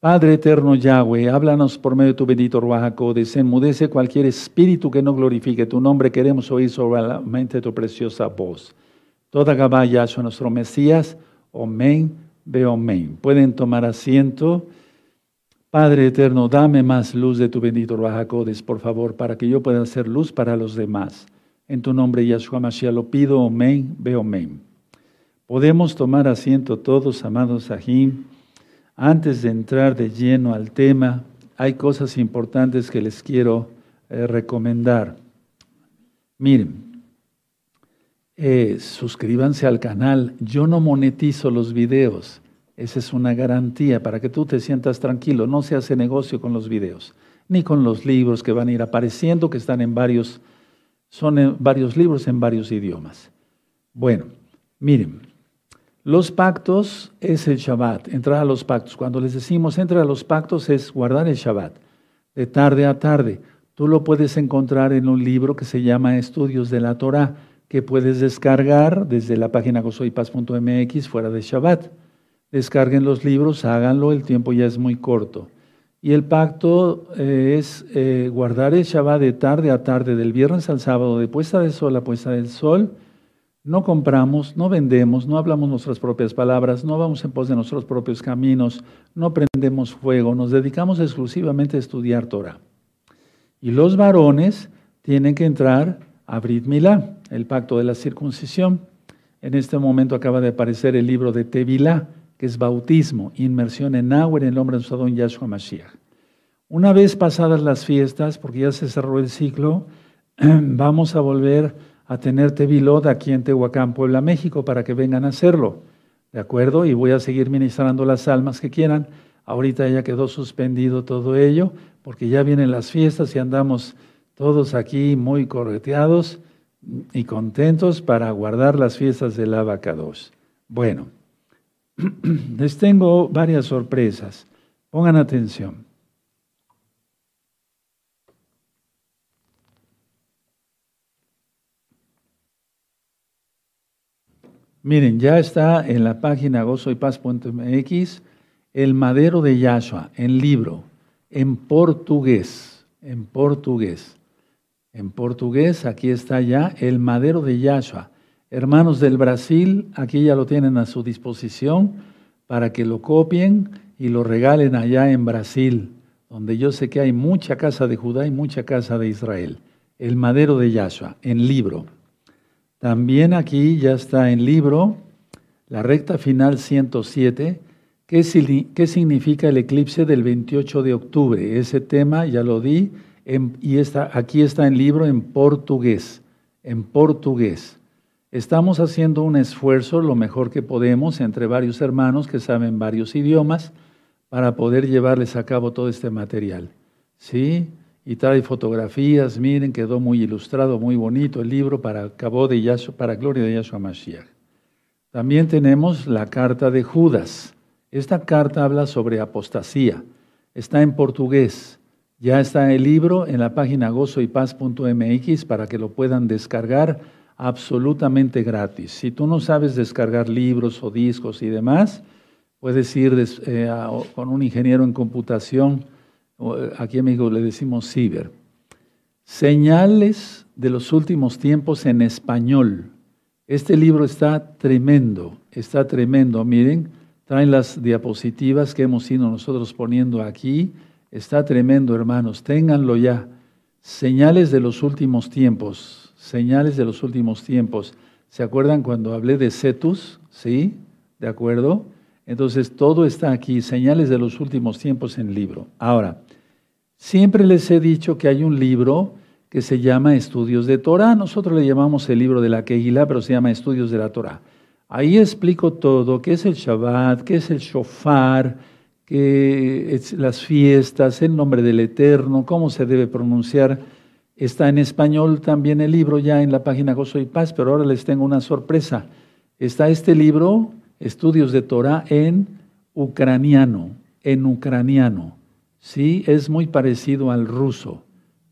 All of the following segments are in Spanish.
Padre eterno Yahweh, háblanos por medio de tu bendito Ruajaco, desenmudece cualquier espíritu que no glorifique tu nombre, queremos oír solamente tu preciosa voz. Toda Gabá Yahshua, nuestro Mesías, Omen, ve Omen. Pueden tomar asiento. Padre eterno, dame más luz de tu bendito Ruajacodes, por favor, para que yo pueda hacer luz para los demás. En tu nombre, Yahshua Mashiach, lo pido, Omen, ve Omen. Podemos tomar asiento todos, amados Ahim. Antes de entrar de lleno al tema, hay cosas importantes que les quiero eh, recomendar. Miren, eh, suscríbanse al canal. Yo no monetizo los videos. Esa es una garantía para que tú te sientas tranquilo. No se hace negocio con los videos, ni con los libros que van a ir apareciendo, que están en varios, son varios libros en varios idiomas. Bueno, miren, los pactos es el Shabbat, entrar a los pactos. Cuando les decimos entrar a los pactos es guardar el Shabbat, de tarde a tarde. Tú lo puedes encontrar en un libro que se llama Estudios de la Torah, que puedes descargar desde la página gozoypaz.mx fuera de Shabbat. Descarguen los libros, háganlo, el tiempo ya es muy corto. Y el pacto eh, es eh, guardar el Shabbat de tarde a tarde, del viernes al sábado, de puesta del sol a puesta del sol, no compramos, no vendemos, no hablamos nuestras propias palabras, no vamos en pos de nuestros propios caminos, no prendemos fuego, nos dedicamos exclusivamente a estudiar Torah. Y los varones tienen que entrar a Brit Milá, el pacto de la circuncisión. En este momento acaba de aparecer el libro de Tevilá, que es bautismo, inmersión en agua en el nombre de nuestro don Yahshua Mashiach. Una vez pasadas las fiestas, porque ya se cerró el ciclo, vamos a volver a tener Tevilot aquí en Tehuacán, Puebla, México, para que vengan a hacerlo. ¿De acuerdo? Y voy a seguir ministrando las almas que quieran. Ahorita ya quedó suspendido todo ello, porque ya vienen las fiestas y andamos todos aquí muy correteados y contentos para guardar las fiestas del Abacados. Bueno, les tengo varias sorpresas. Pongan atención. Miren, ya está en la página gozoypaz.mx el madero de Yahshua en libro, en portugués, en portugués. En portugués, aquí está ya el madero de Yahshua. Hermanos del Brasil, aquí ya lo tienen a su disposición para que lo copien y lo regalen allá en Brasil, donde yo sé que hay mucha casa de Judá y mucha casa de Israel. El madero de Yahshua, en libro. También aquí ya está en libro, la recta final 107, ¿qué, significa el eclipse del 28 de octubre? Ese tema ya lo di y aquí está en libro en portugués, en portugués. Estamos haciendo un esfuerzo lo mejor que podemos entre varios hermanos que saben varios idiomas para poder llevarles a cabo todo este material. ¿Sí? Y trae fotografías, miren, quedó muy ilustrado, muy bonito el libro para cabo de para gloria de Yahshua Mashiach. También tenemos la carta de Judas. Esta carta habla sobre apostasía. Está en portugués. Ya está el libro en la página gozoypaz.mx para que lo puedan descargar absolutamente gratis. Si tú no sabes descargar libros o discos y demás, puedes ir eh, con un ingeniero en computación aquí en México le decimos ciber, señales de los últimos tiempos en español. Este libro está tremendo, está tremendo. Miren, traen las diapositivas que hemos ido nosotros poniendo aquí. Está tremendo, hermanos. Ténganlo ya. Señales de los últimos tiempos. Señales de los últimos tiempos. ¿Se acuerdan cuando hablé de Cetus? ¿Sí? ¿De acuerdo? Entonces, todo está aquí, señales de los últimos tiempos en el libro. Ahora, siempre les he dicho que hay un libro que se llama Estudios de Torah. Nosotros le llamamos el libro de la Kehilá, pero se llama Estudios de la Torah. Ahí explico todo, qué es el Shabbat, qué es el Shofar, qué es las fiestas, el nombre del Eterno, cómo se debe pronunciar. Está en español también el libro ya en la página Gozo y Paz, pero ahora les tengo una sorpresa. Está este libro estudios de Torah en ucraniano, en ucraniano. Sí, es muy parecido al ruso.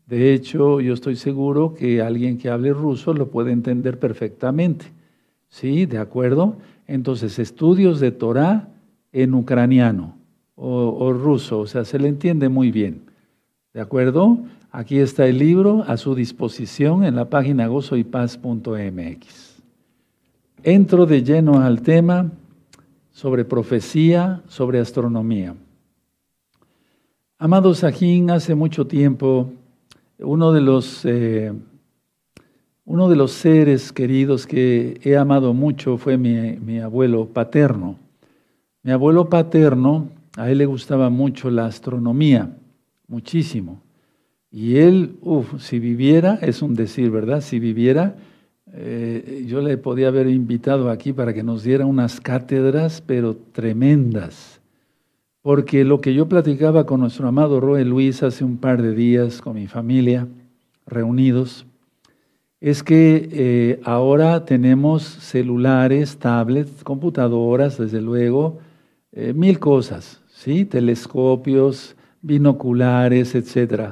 De hecho, yo estoy seguro que alguien que hable ruso lo puede entender perfectamente. ¿Sí? ¿De acuerdo? Entonces, estudios de Torah en ucraniano. o, ruso, o sea, se le entiende muy bien. ¿De acuerdo? Aquí está el libro a su disposición en la página gozoypaz.mx. Entro de lleno al tema sobre profecía, sobre astronomía. Amado Sajín, hace mucho tiempo, uno de los, eh, uno de los seres queridos que he amado mucho fue mi, mi abuelo paterno. Mi abuelo paterno a él le gustaba mucho la astronomía, muchísimo. Y él, uff, si viviera, es un decir, ¿verdad? Si viviera, eh, yo le podía haber invitado aquí para que nos diera unas cátedras, pero tremendas. Porque lo que yo platicaba con nuestro amado Roe Luis hace un par de días con mi familia, reunidos, es que eh, ahora tenemos celulares, tablets, computadoras, desde luego, eh, mil cosas, ¿sí? telescopios, binoculares, etc.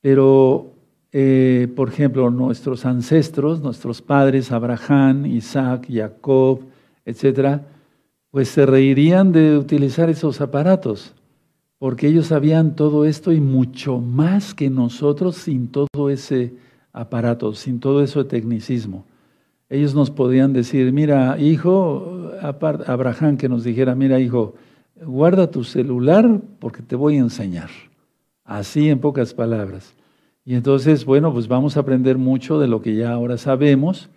Pero, eh, por ejemplo, nuestros ancestros, nuestros padres, Abraham, Isaac, Jacob, etc., pues se reirían de utilizar esos aparatos, porque ellos sabían todo esto y mucho más que nosotros sin todo ese aparato, sin todo ese tecnicismo. Ellos nos podían decir, mira, hijo, Abraham que nos dijera, mira, hijo, guarda tu celular porque te voy a enseñar. Así en pocas palabras. Y entonces, bueno, pues vamos a aprender mucho de lo que ya ahora sabemos.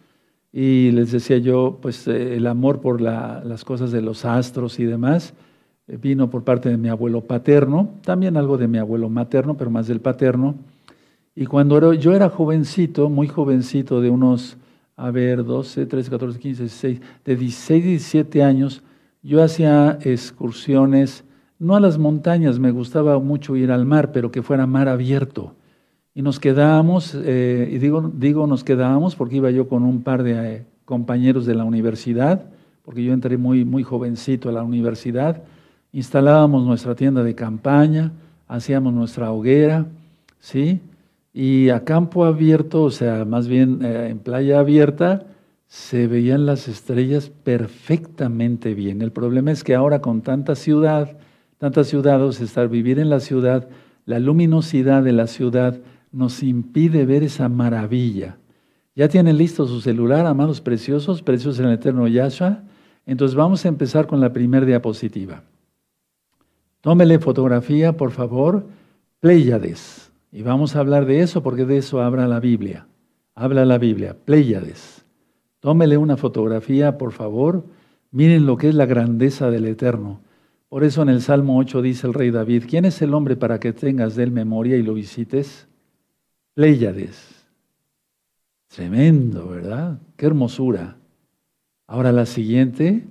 Y les decía yo, pues eh, el amor por las cosas de los astros y demás eh, vino por parte de mi abuelo paterno, también algo de mi abuelo materno, pero más del paterno. Y cuando yo era jovencito, muy jovencito, de unos, a ver, 12, 13, 14, 15, 16, de 16, 17 años, yo hacía excursiones, no a las montañas, me gustaba mucho ir al mar, pero que fuera mar abierto. Y nos quedábamos, eh, y digo, digo nos quedábamos porque iba yo con un par de eh, compañeros de la universidad, porque yo entré muy, muy jovencito a la universidad, instalábamos nuestra tienda de campaña, hacíamos nuestra hoguera, ¿sí? Y a campo abierto, o sea, más bien eh, en playa abierta, se veían las estrellas perfectamente bien. El problema es que ahora con tanta ciudad, tantas ciudades, estar vivir en la ciudad, la luminosidad de la ciudad nos impide ver esa maravilla. ¿Ya tienen listo su celular, amados preciosos, preciosos en el eterno Yahshua? Entonces vamos a empezar con la primera diapositiva. Tómele fotografía, por favor, Pléyades. Y vamos a hablar de eso porque de eso habla la Biblia. Habla la Biblia, Pléyades. Tómele una fotografía, por favor. Miren lo que es la grandeza del Eterno. Por eso en el Salmo 8 dice el rey David, ¿quién es el hombre para que tengas de él memoria y lo visites? Pléyades. Tremendo, ¿verdad? Qué hermosura. Ahora la siguiente,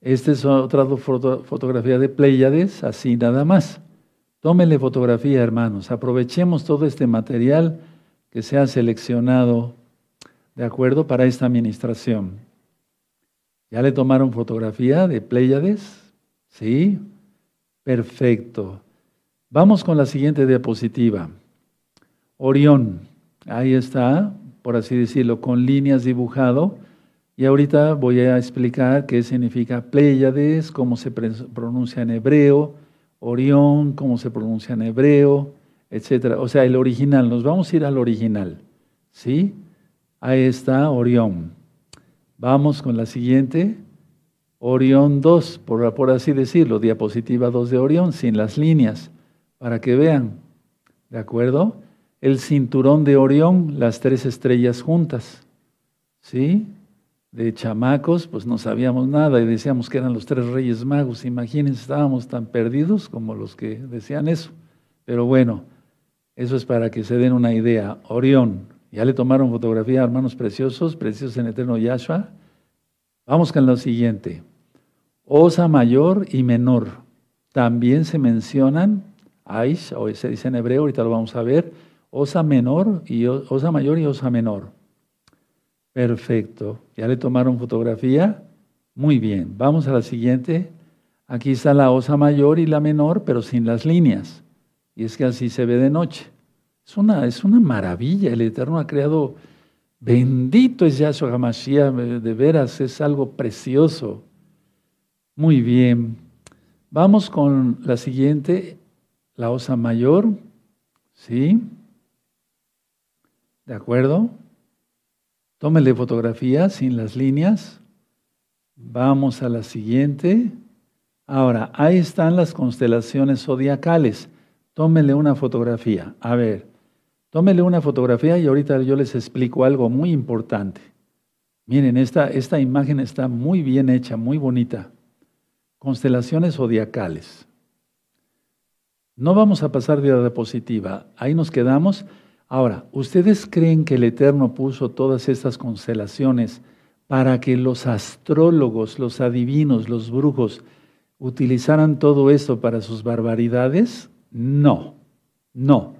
esta es otra fotografía de Pléyades, así nada más. Tómele fotografía, hermanos. Aprovechemos todo este material que se ha seleccionado ¿de acuerdo? Para esta administración. ¿Ya le tomaron fotografía de Pléyades? ¿Sí? Perfecto. Vamos con la siguiente diapositiva. Orión. Ahí está, por así decirlo, con líneas dibujado. Y ahorita voy a explicar qué significa Pléyades, cómo se pronuncia en hebreo, Orión, cómo se pronuncia en hebreo, etc. O sea, el original. Nos vamos a ir al original. ¿Sí? Ahí está Orión. Vamos con la siguiente. Orión 2, por, por, así decirlo, diapositiva 2 de Orión, sin las líneas, para que vean. ¿De acuerdo? El cinturón de Orión, las tres estrellas juntas. ¿Sí? De chamacos, pues no sabíamos nada y decíamos que eran los tres reyes magos. Imagínense, estábamos tan perdidos como los que decían eso. Pero bueno, eso es para que se den una idea. Orión, ya le tomaron fotografía, hermanos preciosos, preciosos en eterno Yahshua. Vamos con lo siguiente. Osa mayor y menor. También se mencionan, Aish, o se dice en hebreo, ahorita lo vamos a ver, osa menor y osa mayor y osa menor. Perfecto. ¿Ya le tomaron fotografía? Muy bien. Vamos a la siguiente. Aquí está la osa mayor y la menor, pero sin las líneas. Y es que así se ve de noche. Es una, es una maravilla, el Eterno ha creado, bendito es Yahshua HaMashiach, de veras es algo precioso. Muy bien, Vamos con la siguiente, la osa mayor, ¿sí? ¿De acuerdo? Tómele fotografía sin las líneas. Vamos a la siguiente. Ahora, ahí están las constelaciones zodiacales. Tómele una fotografía. A ver, tómele una fotografía y ahorita yo les explico algo muy importante. Miren, esta, esta imagen está muy bien hecha, muy bonita. Constelaciones zodiacales. No vamos a pasar de la diapositiva. Ahí nos quedamos. Ahora, ¿ustedes creen que el Eterno puso todas estas constelaciones para que los astrólogos, los adivinos, los brujos utilizaran todo esto para sus barbaridades? No, no,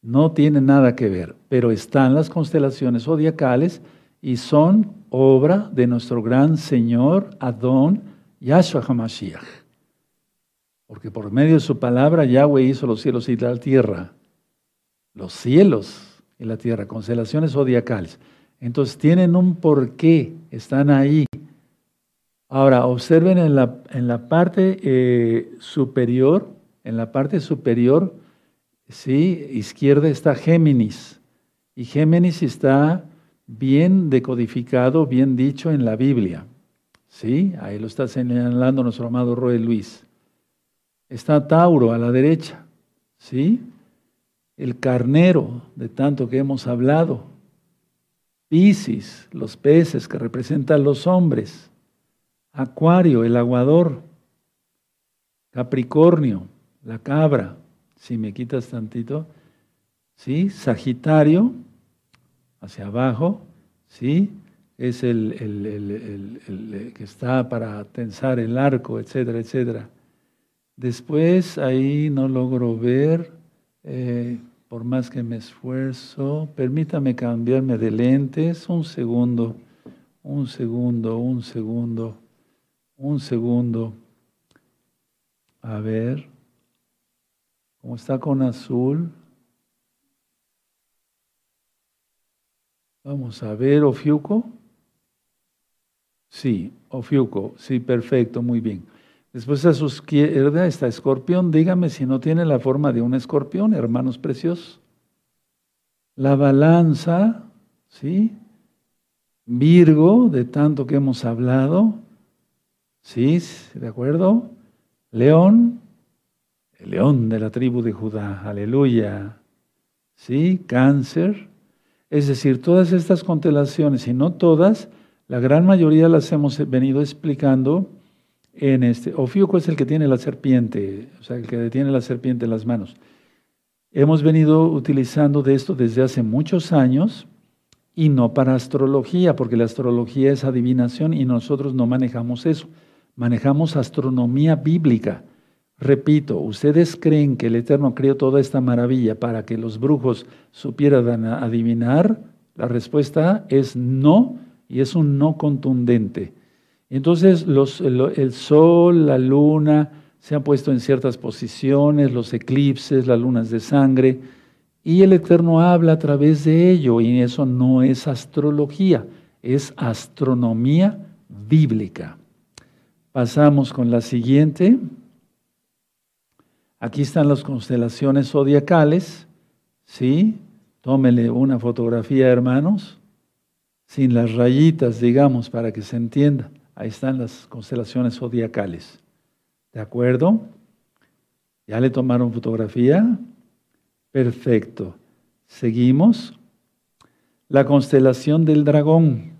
no tiene nada que ver, pero están las constelaciones zodiacales y son obra de nuestro gran Señor Adón Yahshua HaMashiach. Porque por medio de su palabra Yahweh hizo los cielos y la tierra. Los cielos y la tierra, constelaciones zodiacales. Entonces tienen un porqué, están ahí. Ahora, observen en la, en la parte eh, superior, en la parte superior, sí, izquierda está Géminis. Y Géminis está bien decodificado, bien dicho en la Biblia. ¿Sí? Ahí lo está señalando nuestro amado Roy Luis. Está Tauro a la derecha. ¿Sí? El carnero, de tanto que hemos hablado. Piscis, los peces que representan los hombres. Acuario, el aguador. Capricornio, la cabra. Si me quitas tantito. ¿Sí? Sagitario, hacia abajo, ¿sí? Es el, el, que está para tensar el arco, etcétera, etcétera. Después ahí no logro ver, eh, por más que me esfuerzo, permítame cambiarme de lentes, un segundo, un segundo, un segundo, un segundo. A ver, ¿cómo está con azul? Vamos a ver, Ofiuco. Sí, Ofiuco, sí, perfecto, muy bien. Después a su izquierda está escorpión. Dígame si no tiene la forma de un escorpión, hermanos preciosos. La balanza, ¿sí? Virgo, de tanto que hemos hablado. ¿Sí? ¿De acuerdo? León, el león de la tribu de Judá. Aleluya. ¿Sí? Cáncer. Es decir, todas estas constelaciones, y no todas, la gran mayoría las hemos venido explicando en este. Ofiuco es el que tiene la serpiente, o sea, el que detiene la serpiente en las manos. Hemos venido utilizando de esto desde hace muchos años y no para astrología, porque la astrología es adivinación y nosotros no manejamos eso. Manejamos astronomía bíblica. Repito, ¿ustedes creen que el Eterno creó toda esta maravilla para que los brujos supieran adivinar? La respuesta es no, y es un no contundente. Entonces los, el, sol, la luna se han puesto en ciertas posiciones, los eclipses, las lunas de sangre, y el Eterno habla a través de ello, y eso no es astrología, es astronomía bíblica. Pasamos con la siguiente. Aquí están las constelaciones zodiacales, ¿sí? Tómele una fotografía, hermanos, sin las rayitas, digamos, para que se entienda. Ahí están las constelaciones zodiacales. ¿De acuerdo? ¿Ya le tomaron fotografía? Perfecto. Seguimos. La constelación del dragón.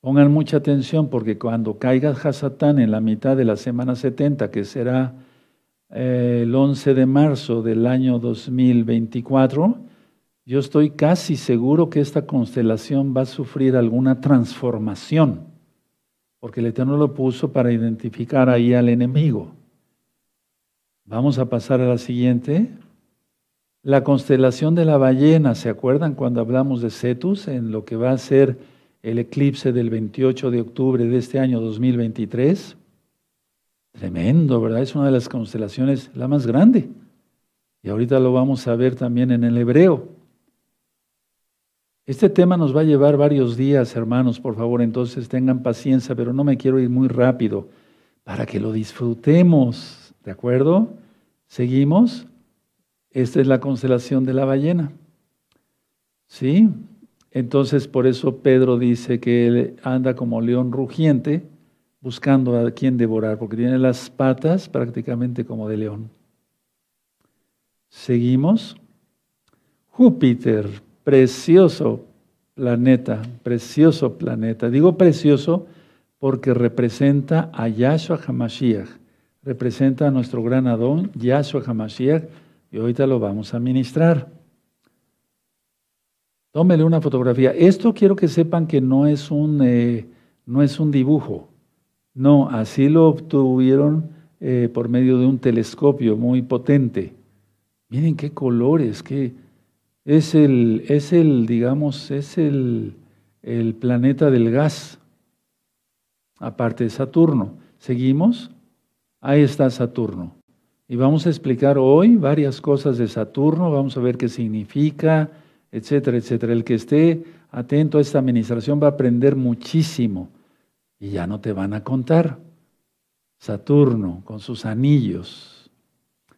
Pongan mucha atención porque cuando caiga Hasatán en la mitad de la semana 70, que será el 11 de marzo del año 2024, yo estoy casi seguro que esta constelación va a sufrir alguna transformación, porque el Eterno lo puso para identificar ahí al enemigo. Vamos a pasar a la siguiente. La constelación de la ballena, ¿se acuerdan cuando hablamos de Cetus en lo que va a ser el eclipse del 28 de octubre de este año 2023? Tremendo, ¿verdad? Es una de las constelaciones la más grande. Y ahorita lo vamos a ver también en el hebreo. Este tema nos va a llevar varios días, hermanos, por favor, entonces tengan paciencia, pero no me quiero ir muy rápido, para que lo disfrutemos. ¿De acuerdo? Seguimos. Esta es la constelación de la ballena. ¿Sí? Entonces, por eso Pedro dice que él anda como león rugiente buscando a quien devorar, porque tiene las patas prácticamente como de león. Seguimos. Júpiter, precioso planeta, precioso planeta. Digo precioso porque representa a Yahshua HaMashiach, representa a nuestro gran Adón, Yahshua HaMashiach, y ahorita lo vamos a ministrar. Tómele una fotografía. Esto quiero que sepan que no es un, eh, no es un dibujo. No, así lo obtuvieron eh, por medio de un telescopio muy potente. Miren qué colores, qué es el, es el, digamos, es el, el planeta del gas, aparte de Saturno. ¿Seguimos? Ahí está Saturno. Y vamos a explicar hoy varias cosas de Saturno, vamos a ver qué significa, etcétera, etcétera. El que esté atento a esta administración va a aprender muchísimo y ya no te van a contar. Saturno con sus anillos.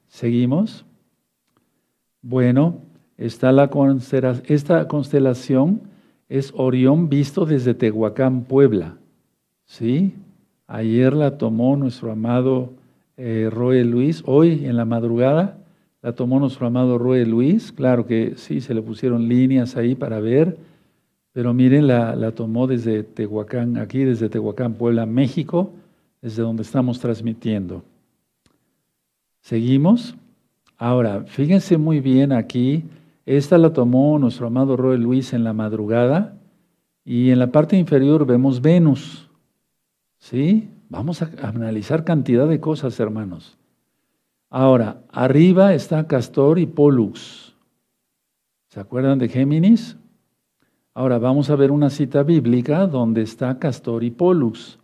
¿Seguimos? Bueno, está la esta constelación es Orión visto desde Tehuacán, Puebla. ¿Sí? Ayer la tomó nuestro amado eh, Luis, hoy en la madrugada la tomó nuestro amado Roe Luis. Claro que sí, se le pusieron líneas ahí para ver pero miren, la, tomó desde Tehuacán, aquí desde Tehuacán, Puebla, México, desde donde estamos transmitiendo. Seguimos. Ahora, fíjense muy bien aquí, esta la tomó nuestro amado Roy Luis en la madrugada y en la parte inferior vemos Venus. ¿Sí? Vamos a analizar cantidad de cosas, hermanos. Ahora, arriba está Castor y Pollux. ¿Se acuerdan de Géminis? Ahora vamos a ver una cita bíblica donde está Castor y Pollux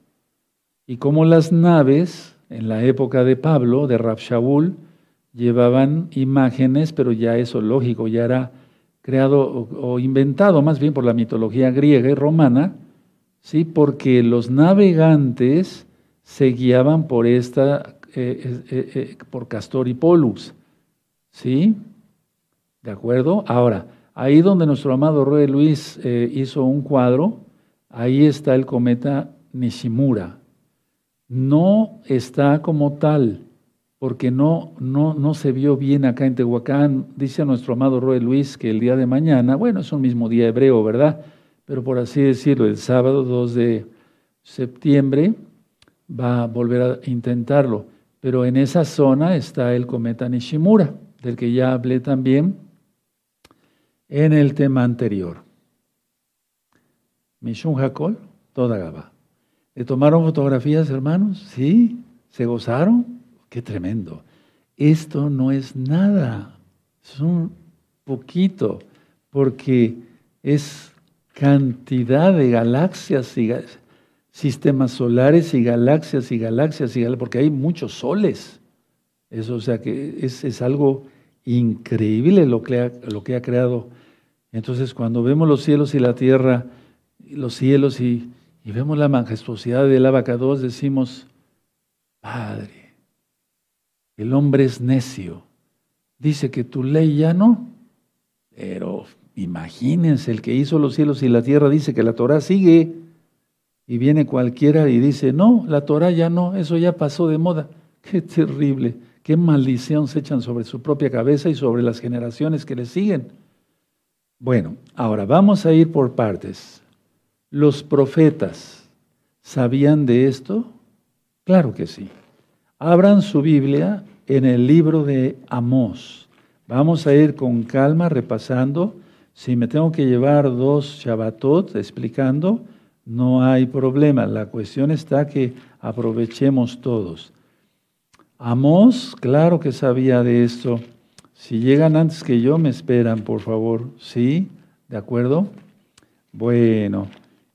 y cómo las naves en la época de Pablo, de Shaul, llevaban imágenes, pero ya eso lógico, ya era creado o, inventado más bien por la mitología griega y romana, ¿sí? porque los navegantes se guiaban por esta, eh, eh, eh, por Castor y Pollux. ¿Sí? ¿De acuerdo? Ahora, Ahí donde nuestro amado Roy Luis eh, hizo un cuadro, ahí está el cometa Nishimura. No está como tal, porque no, no, no se vio bien acá en Tehuacán. Dice nuestro amado Roy Luis que el día de mañana, bueno, es un mismo día hebreo, ¿verdad? Pero por así decirlo, el sábado 2 de septiembre va a volver a intentarlo. Pero en esa zona está el cometa Nishimura, del que ya hablé también en el tema anterior. Mishun Hakol, toda Gaba. ¿Le tomaron fotografías, hermanos? ¿Sí? ¿Se gozaron? ¡Qué tremendo! Esto no es nada, es un poquito, porque es cantidad de galaxias y sistemas solares y galaxias y galaxias y galaxias, porque hay muchos soles. Eso, o sea que es, es algo increíble lo que, ha, lo que ha creado. Entonces, cuando vemos los cielos y la tierra, los cielos y, vemos la majestuosidad del abacados, decimos, Padre, el hombre es necio. Dice que tu ley ya no, pero imagínense, el que hizo los cielos y la tierra dice que la Torah sigue. Y viene cualquiera y dice, no, la Torah ya no, eso ya pasó de moda. Qué terrible qué maldición se echan sobre su propia cabeza y sobre las generaciones que le siguen. Bueno, ahora vamos a ir por partes. ¿Los profetas sabían de esto? Claro que sí. Abran su Biblia en el libro de Amós. Vamos a ir con calma repasando. Si me tengo que llevar dos Shabbatot explicando, no hay problema. La cuestión está que aprovechemos todos. Amós, claro que sabía de esto. Si llegan antes que yo, me esperan, por favor. ¿Sí? ¿De acuerdo? Bueno,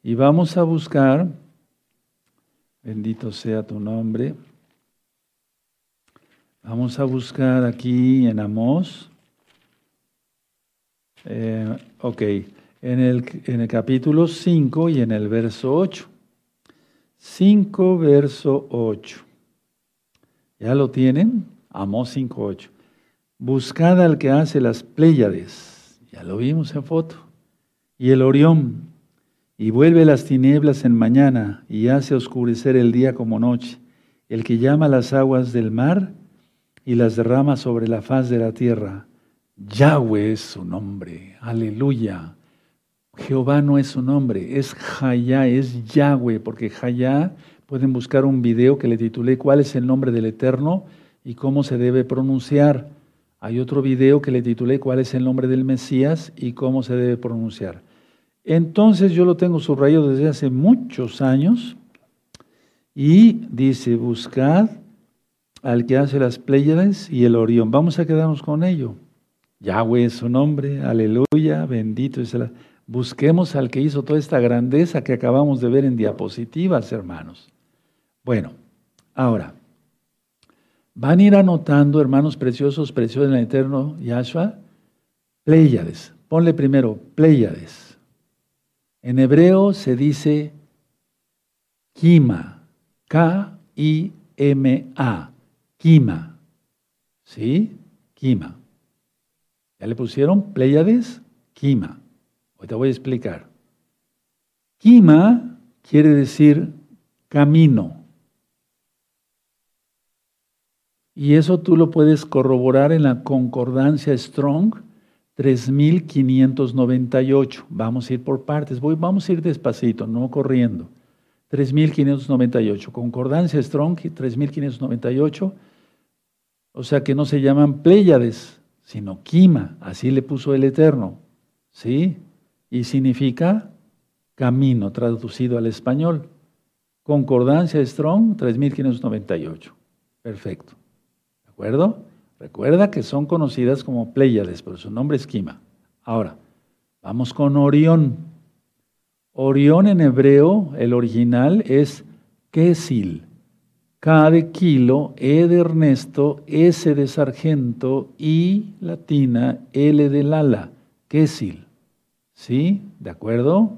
y vamos a buscar, bendito sea tu nombre, vamos a buscar aquí en Amós, eh, ok, en el, en el capítulo 5 y en el verso 8. 5, verso 8. ¿Ya lo tienen? Amós 5.8. Buscad al que hace las Pléyades. Ya lo vimos en foto. Y el Orión. Y vuelve las tinieblas en mañana y hace oscurecer el día como noche. El que llama las aguas del mar y las derrama sobre la faz de la tierra. Yahweh es su nombre. Aleluya. Jehová no es su nombre, es Jaya, es Yahweh, porque Jaya, pueden buscar un video que le titulé ¿Cuál es el nombre del Eterno y cómo se debe pronunciar? Hay otro video que le titulé ¿Cuál es el nombre del Mesías y cómo se debe pronunciar? Entonces yo lo tengo subrayado desde hace muchos años y dice, buscad al que hace las Pléyades y el Orión. Vamos a quedarnos con ello. Yahweh es su nombre, aleluya, bendito es el... Busquemos al que hizo toda esta grandeza que acabamos de ver en diapositivas, hermanos. Bueno, ahora, van a ir anotando, hermanos preciosos, preciosos en el eterno Yahshua, Pléyades. Ponle primero, Pléyades. En hebreo se dice Kima, K-I-M-A, Kima. ¿Sí? Kima. ¿Ya le pusieron Pléyades? Kima. Hoy te voy a explicar. Kima quiere decir camino. Y eso tú lo puedes corroborar en la concordancia Strong 3598. Vamos a ir por partes. Voy, vamos a ir despacito, no corriendo. 3598. Concordancia Strong 3598. O sea que no se llaman Pléyades, sino Kima. Así le puso el Eterno. ¿Sí? y significa camino, traducido al español. Concordancia Strong 3598. Perfecto. ¿De acuerdo? Recuerda que son conocidas como Pléyades, pero su nombre es Kima. Ahora, vamos con Orión. Orión en hebreo, el original es Kesil. K de kilo, E de Ernesto, S de sargento, I latina, L de Lala. Kesil. ¿Sí? ¿De acuerdo?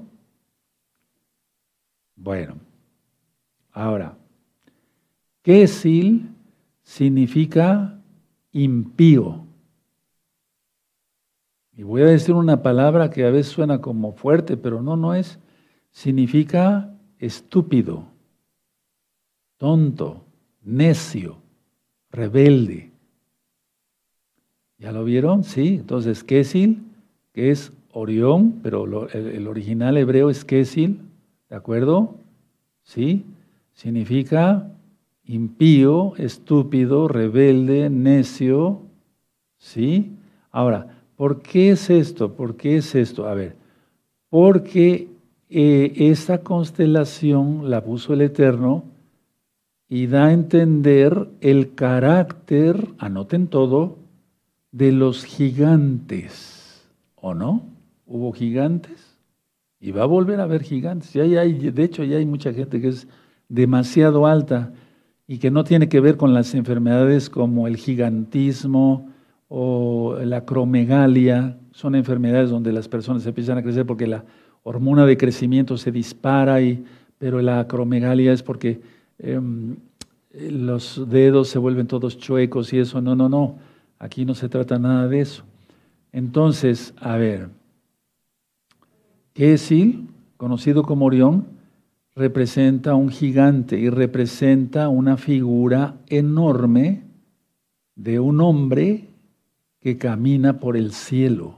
Bueno, ahora, Kesil significa impío. Y voy a decir una palabra que a veces suena como fuerte, pero no, no es. Significa estúpido, tonto, necio, rebelde. ¿Ya lo vieron? Sí. Entonces, Kesil, que es Orión, pero el, original hebreo es Kesil, ¿de acuerdo? ¿Sí? Significa impío, estúpido, rebelde, necio, ¿sí? Ahora, ¿por qué es esto? ¿Por qué es esto? A ver, porque eh, esta constelación la puso el Eterno y da a entender el carácter, anoten todo, de los gigantes, ¿o no? hubo gigantes y va a volver a haber gigantes. Ya hay, de hecho, ya hay mucha gente que es demasiado alta y que no tiene que ver con las enfermedades como el gigantismo o la cromegalia. Son enfermedades donde las personas empiezan a crecer porque la hormona de crecimiento se dispara, y, pero la acromegalia es porque em, los dedos se vuelven todos chuecos y eso. No, no, no. Aquí no se trata nada de eso. Entonces, a ver. Kesil, conocido como Orión, representa un gigante y representa una figura enorme de un hombre que camina por el cielo.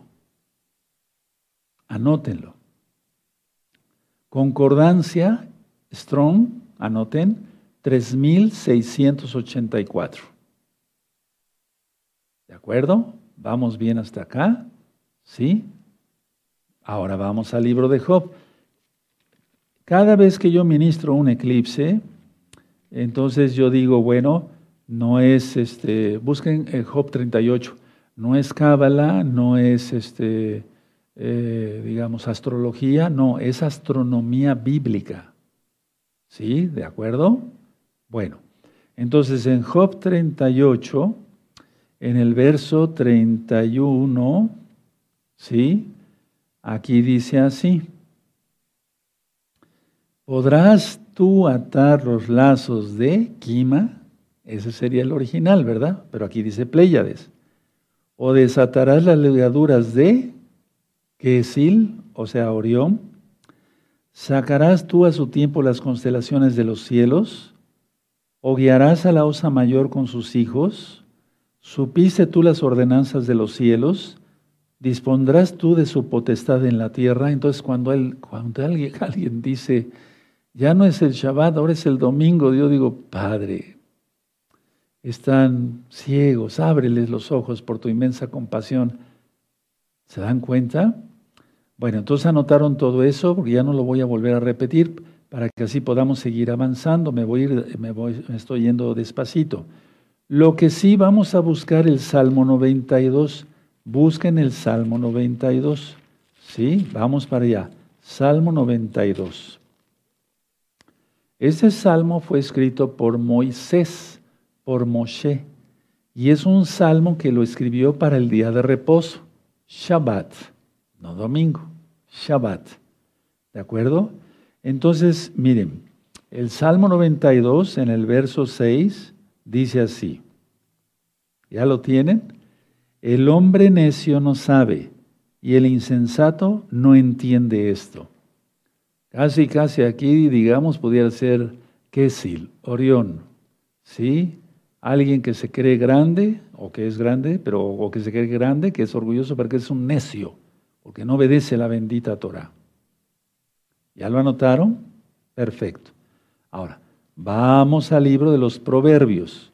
Anótenlo. Concordancia Strong, anoten, 3684. ¿De acuerdo? ¿Vamos bien hasta acá? ¿Sí? Ahora vamos al libro de Job. Cada vez que yo ministro un eclipse, entonces yo digo, bueno, no es este, busquen el Job 38, no es cábala, no es este, eh, digamos, astrología, no, es astronomía bíblica. ¿Sí? ¿De acuerdo? Bueno, entonces en Job 38, en el verso 31, ¿sí? Aquí dice así, ¿podrás tú atar los lazos de Kima? Ese sería el original, ¿verdad? Pero aquí dice Pléyades. O desatarás las legaduras de Quesil, o sea, Orión. Sacarás tú a su tiempo las constelaciones de los cielos. O guiarás a la osa mayor con sus hijos. Supiste tú las ordenanzas de los cielos. Dispondrás tú de su potestad en la tierra. Entonces, cuando, alguien, alguien dice, ya no es el Shabbat, ahora es el domingo, yo digo, Padre, están ciegos, ábreles los ojos por tu inmensa compasión. ¿Se dan cuenta? Bueno, entonces anotaron todo eso, porque ya no lo voy a volver a repetir, para que así podamos seguir avanzando. Me voy, me voy, estoy yendo despacito. Lo que sí vamos a buscar el Salmo 92. Busquen el Salmo 92. Sí, vamos para allá. Salmo 92. Ese salmo fue escrito por Moisés por Moshe. Y es un salmo que lo escribió para el día de reposo, Shabbat, no domingo, Shabbat. ¿De acuerdo? Entonces, miren, el Salmo 92 en el verso 6 dice así. ¿Ya lo tienen? El hombre necio no sabe y el insensato no entiende esto. Casi, casi aquí, digamos, pudiera ser Kesil, Orión, ¿sí? alguien que se cree grande o que es grande, pero o que se cree grande, que es orgulloso porque es un necio, porque no obedece la bendita Torah. ¿Ya lo anotaron? Perfecto. Ahora, vamos al libro de los proverbios.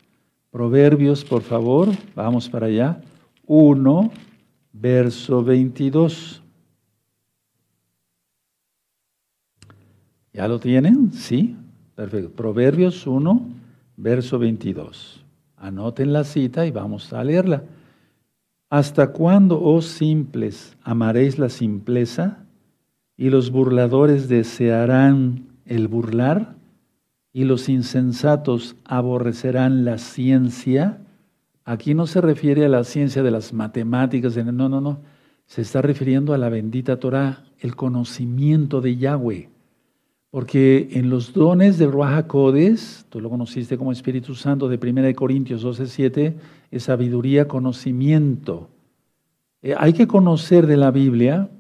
Proverbios, por favor, vamos para allá. 1, verso 22. ¿Ya lo tienen? Sí, perfecto. Proverbios 1, verso 22. Anoten la cita y vamos a leerla. ¿Hasta cuándo, oh simples, amaréis la simpleza y los burladores desearán el burlar y los insensatos aborrecerán la ciencia? Aquí no se refiere a la ciencia de las matemáticas, no, no, no. Se está refiriendo a la bendita Torah, el conocimiento de Yahweh. Porque en los dones de Ruach Codes, tú lo conociste como Espíritu Santo de 1 Corintios 12, 7, es sabiduría, conocimiento. Eh, hay que conocer de la Biblia,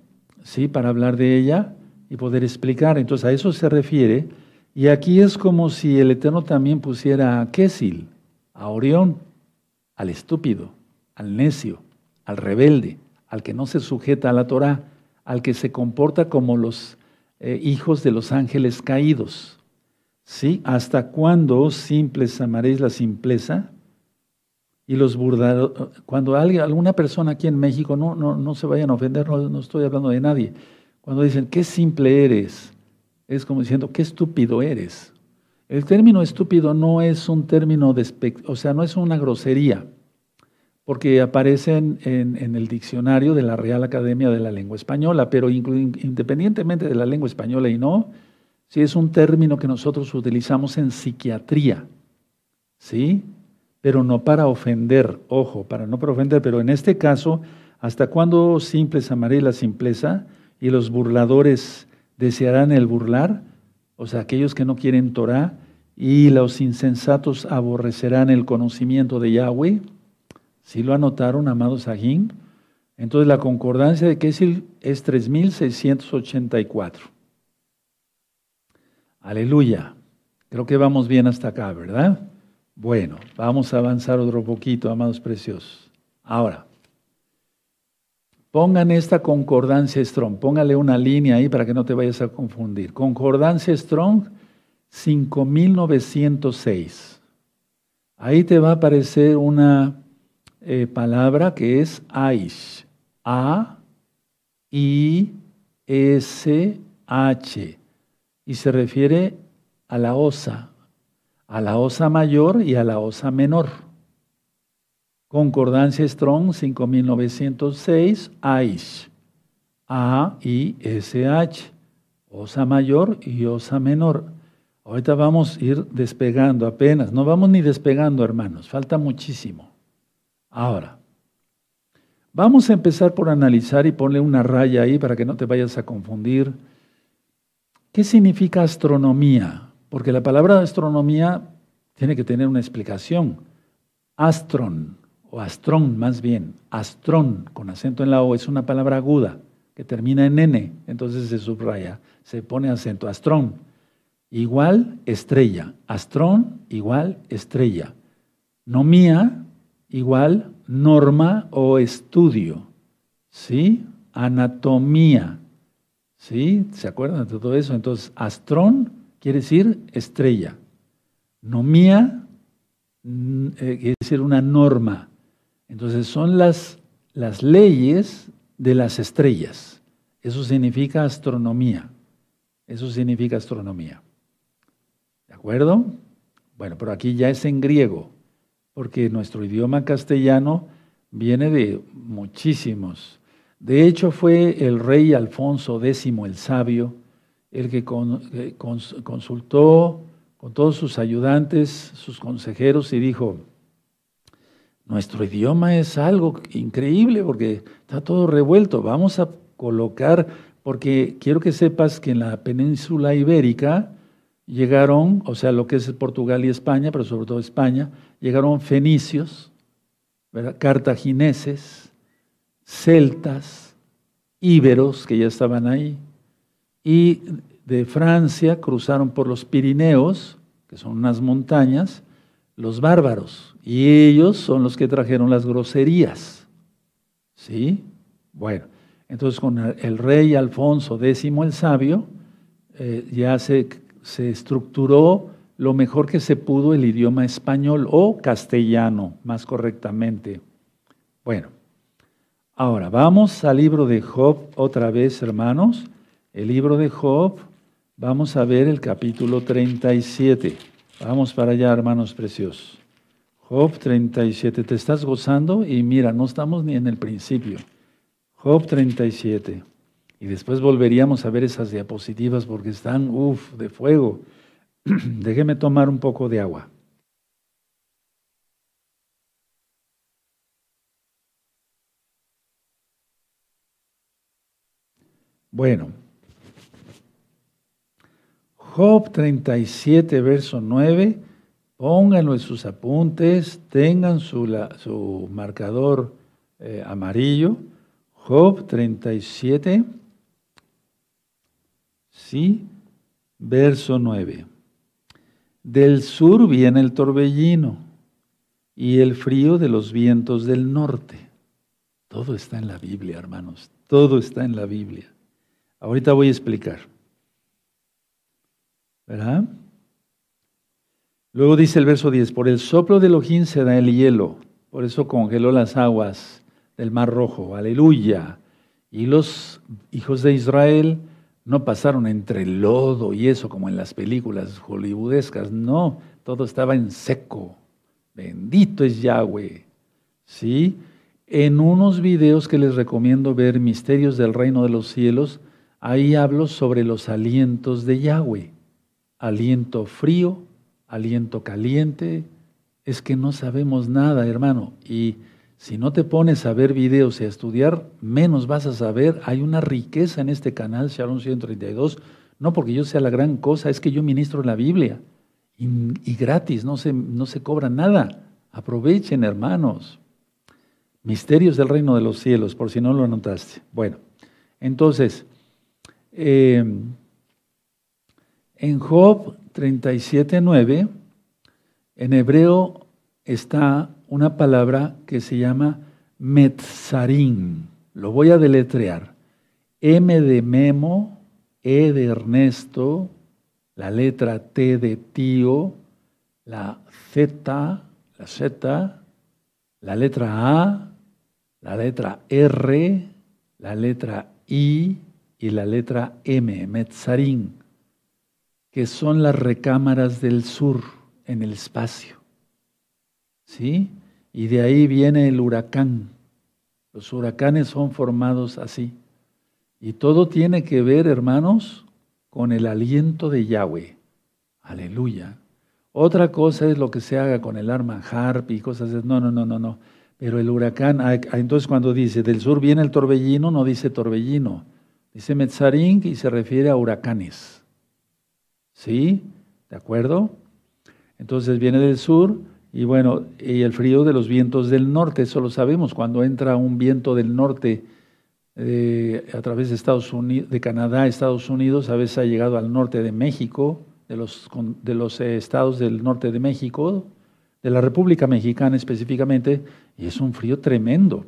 ¿sí? Para hablar de ella y poder explicar. Entonces a eso se refiere. Y aquí es como si el Eterno también pusiera a Kesil, a Orión, al estúpido, al necio, al rebelde, al que no se sujeta a la Torah, al que se comporta como los eh, hijos de los ángeles caídos. ¿Sí? ¿Hasta cuándo simples amaréis la simpleza? Y los burdados, cuando alguien, alguna persona aquí en México, no, no, no se vayan a ofender, no, estoy hablando de nadie, cuando dicen, qué simple eres, es como diciendo, qué estúpido eres. El término estúpido no es un término, de, o sea, no es una grosería porque aparecen en, el diccionario de la Real Academia de la Lengua Española, pero independientemente de la lengua española y no, sí es un término que nosotros utilizamos en psiquiatría, ¿sí? Pero no para ofender, ojo, para no para ofender, pero en este caso, ¿hasta cuándo simples amaré la simpleza y los burladores desearán el burlar? O sea, aquellos que no quieren Torah y los insensatos aborrecerán el conocimiento de Yahweh. Si lo anotaron, amados Sajín? Entonces la concordancia de Kessil es 3684. Aleluya. Creo que vamos bien hasta acá, ¿verdad? Bueno, vamos a avanzar otro poquito, amados preciosos. Ahora, pongan esta concordancia Strong, póngale una línea ahí para que no te vayas a confundir. Concordancia Strong 5906. Ahí te va a aparecer una eh, palabra que es Aish. A, I, S, H. Y se refiere a la osa, a la osa mayor y a la osa menor. Concordancia Strong 5906, Aish. A, I, S, H. Osa mayor y osa menor. Ahorita vamos a ir despegando apenas. No vamos ni despegando, hermanos. Falta muchísimo. Ahora, vamos a empezar por analizar y ponle una raya ahí para que no te vayas a confundir. ¿Qué significa astronomía? Porque la palabra astronomía tiene que tener una explicación. Astron, o astrón más bien, astrón con acento en la O, es una palabra aguda que termina en N, entonces se subraya, se pone acento. Astrón, igual estrella. Astrón, igual estrella. Nomía, igual norma o estudio. ¿Sí? Anatomía. ¿Sí? ¿Se acuerdan de todo eso? Entonces, astrón quiere decir estrella. Nomía mm, eh, quiere decir una norma. Entonces, son las, las leyes de las estrellas. Eso significa astronomía. Eso significa astronomía. ¿De acuerdo? Bueno, pero aquí ya es en griego, porque nuestro idioma castellano viene de muchísimos. De hecho, fue el rey Alfonso X el Sabio el que consultó con todos sus ayudantes, sus consejeros, y dijo, nuestro idioma es algo increíble porque está todo revuelto. Vamos a colocar, porque quiero que sepas que en la península ibérica llegaron, o sea, lo que es Portugal y España, pero sobre todo España, llegaron fenicios, cartagineses, celtas, íberos que ya estaban ahí, y de Francia cruzaron por los Pirineos, que son unas montañas, los bárbaros, y ellos son los que trajeron las groserías. ¿Sí? Bueno, entonces con el rey Alfonso X el Sabio, eh, ya se, se estructuró lo mejor que se pudo el idioma español o castellano, más correctamente. Bueno, ahora vamos al libro de Job otra vez, hermanos. El libro de Job, vamos a ver el capítulo 37. Vamos para allá, hermanos preciosos. Job 37, te estás gozando y mira, no estamos ni en el principio. Job 37. Y después volveríamos a ver esas diapositivas porque están, uff, de fuego. Déjeme tomar un poco de agua. Bueno, Job 37, verso 9, pónganlo en sus apuntes, tengan su, su marcador eh, amarillo. Job 37, sí, verso 9. Del sur viene el torbellino y el frío de los vientos del norte. Todo está en la Biblia, hermanos. Todo está en la Biblia. Ahorita voy a explicar. ¿Verdad? Luego dice el verso 10, por el soplo de Elohim se da el hielo, por eso congeló las aguas del Mar Rojo, aleluya. Y los hijos de Israel no pasaron entre lodo y eso como en las películas hollywoodescas, no, todo estaba en seco. Bendito es Yahweh. ¿Sí? En unos videos que les recomiendo ver, Misterios del Reino de los Cielos, ahí hablo sobre los alientos de Yahweh aliento frío, aliento caliente, es que no sabemos nada, hermano. Y si no te pones a ver videos y a estudiar, menos vas a saber. Hay una riqueza en este canal, Shalom 132, no porque yo sea la gran cosa, es que yo ministro la Biblia. Y, gratis, no se, no se cobra nada. Aprovechen, hermanos. Misterios del reino de los cielos, por si no lo anotaste. Bueno, entonces, eh, en Job 37.9, en hebreo está una palabra que se llama Metzarim. Lo voy a deletrear. M de Memo, E de Ernesto, la letra T de tío, la Z, la Z, la letra A, la letra R, la letra I y la letra M, Metzarim que son las recámaras del sur en el espacio. ¿Sí? Y de ahí viene el huracán. Los huracanes son formados así. Y todo tiene que ver, hermanos, con el aliento de Yahweh. Aleluya. Otra cosa es lo que se haga con el arma harp y cosas. No, no, no, no, no. Pero el huracán, ah, ah, entonces cuando dice del sur viene el torbellino, no dice torbellino. Dice Metzarín y se refiere a huracanes. ¿Sí? ¿De acuerdo? Entonces viene del sur y bueno, y el frío de los vientos del norte, eso lo sabemos, cuando entra un viento del norte eh, a través de Estados Unidos, de Canadá, Estados Unidos, a veces ha llegado al norte de México, de los, de los eh, estados del norte de México, de la República Mexicana específicamente, y es un frío tremendo.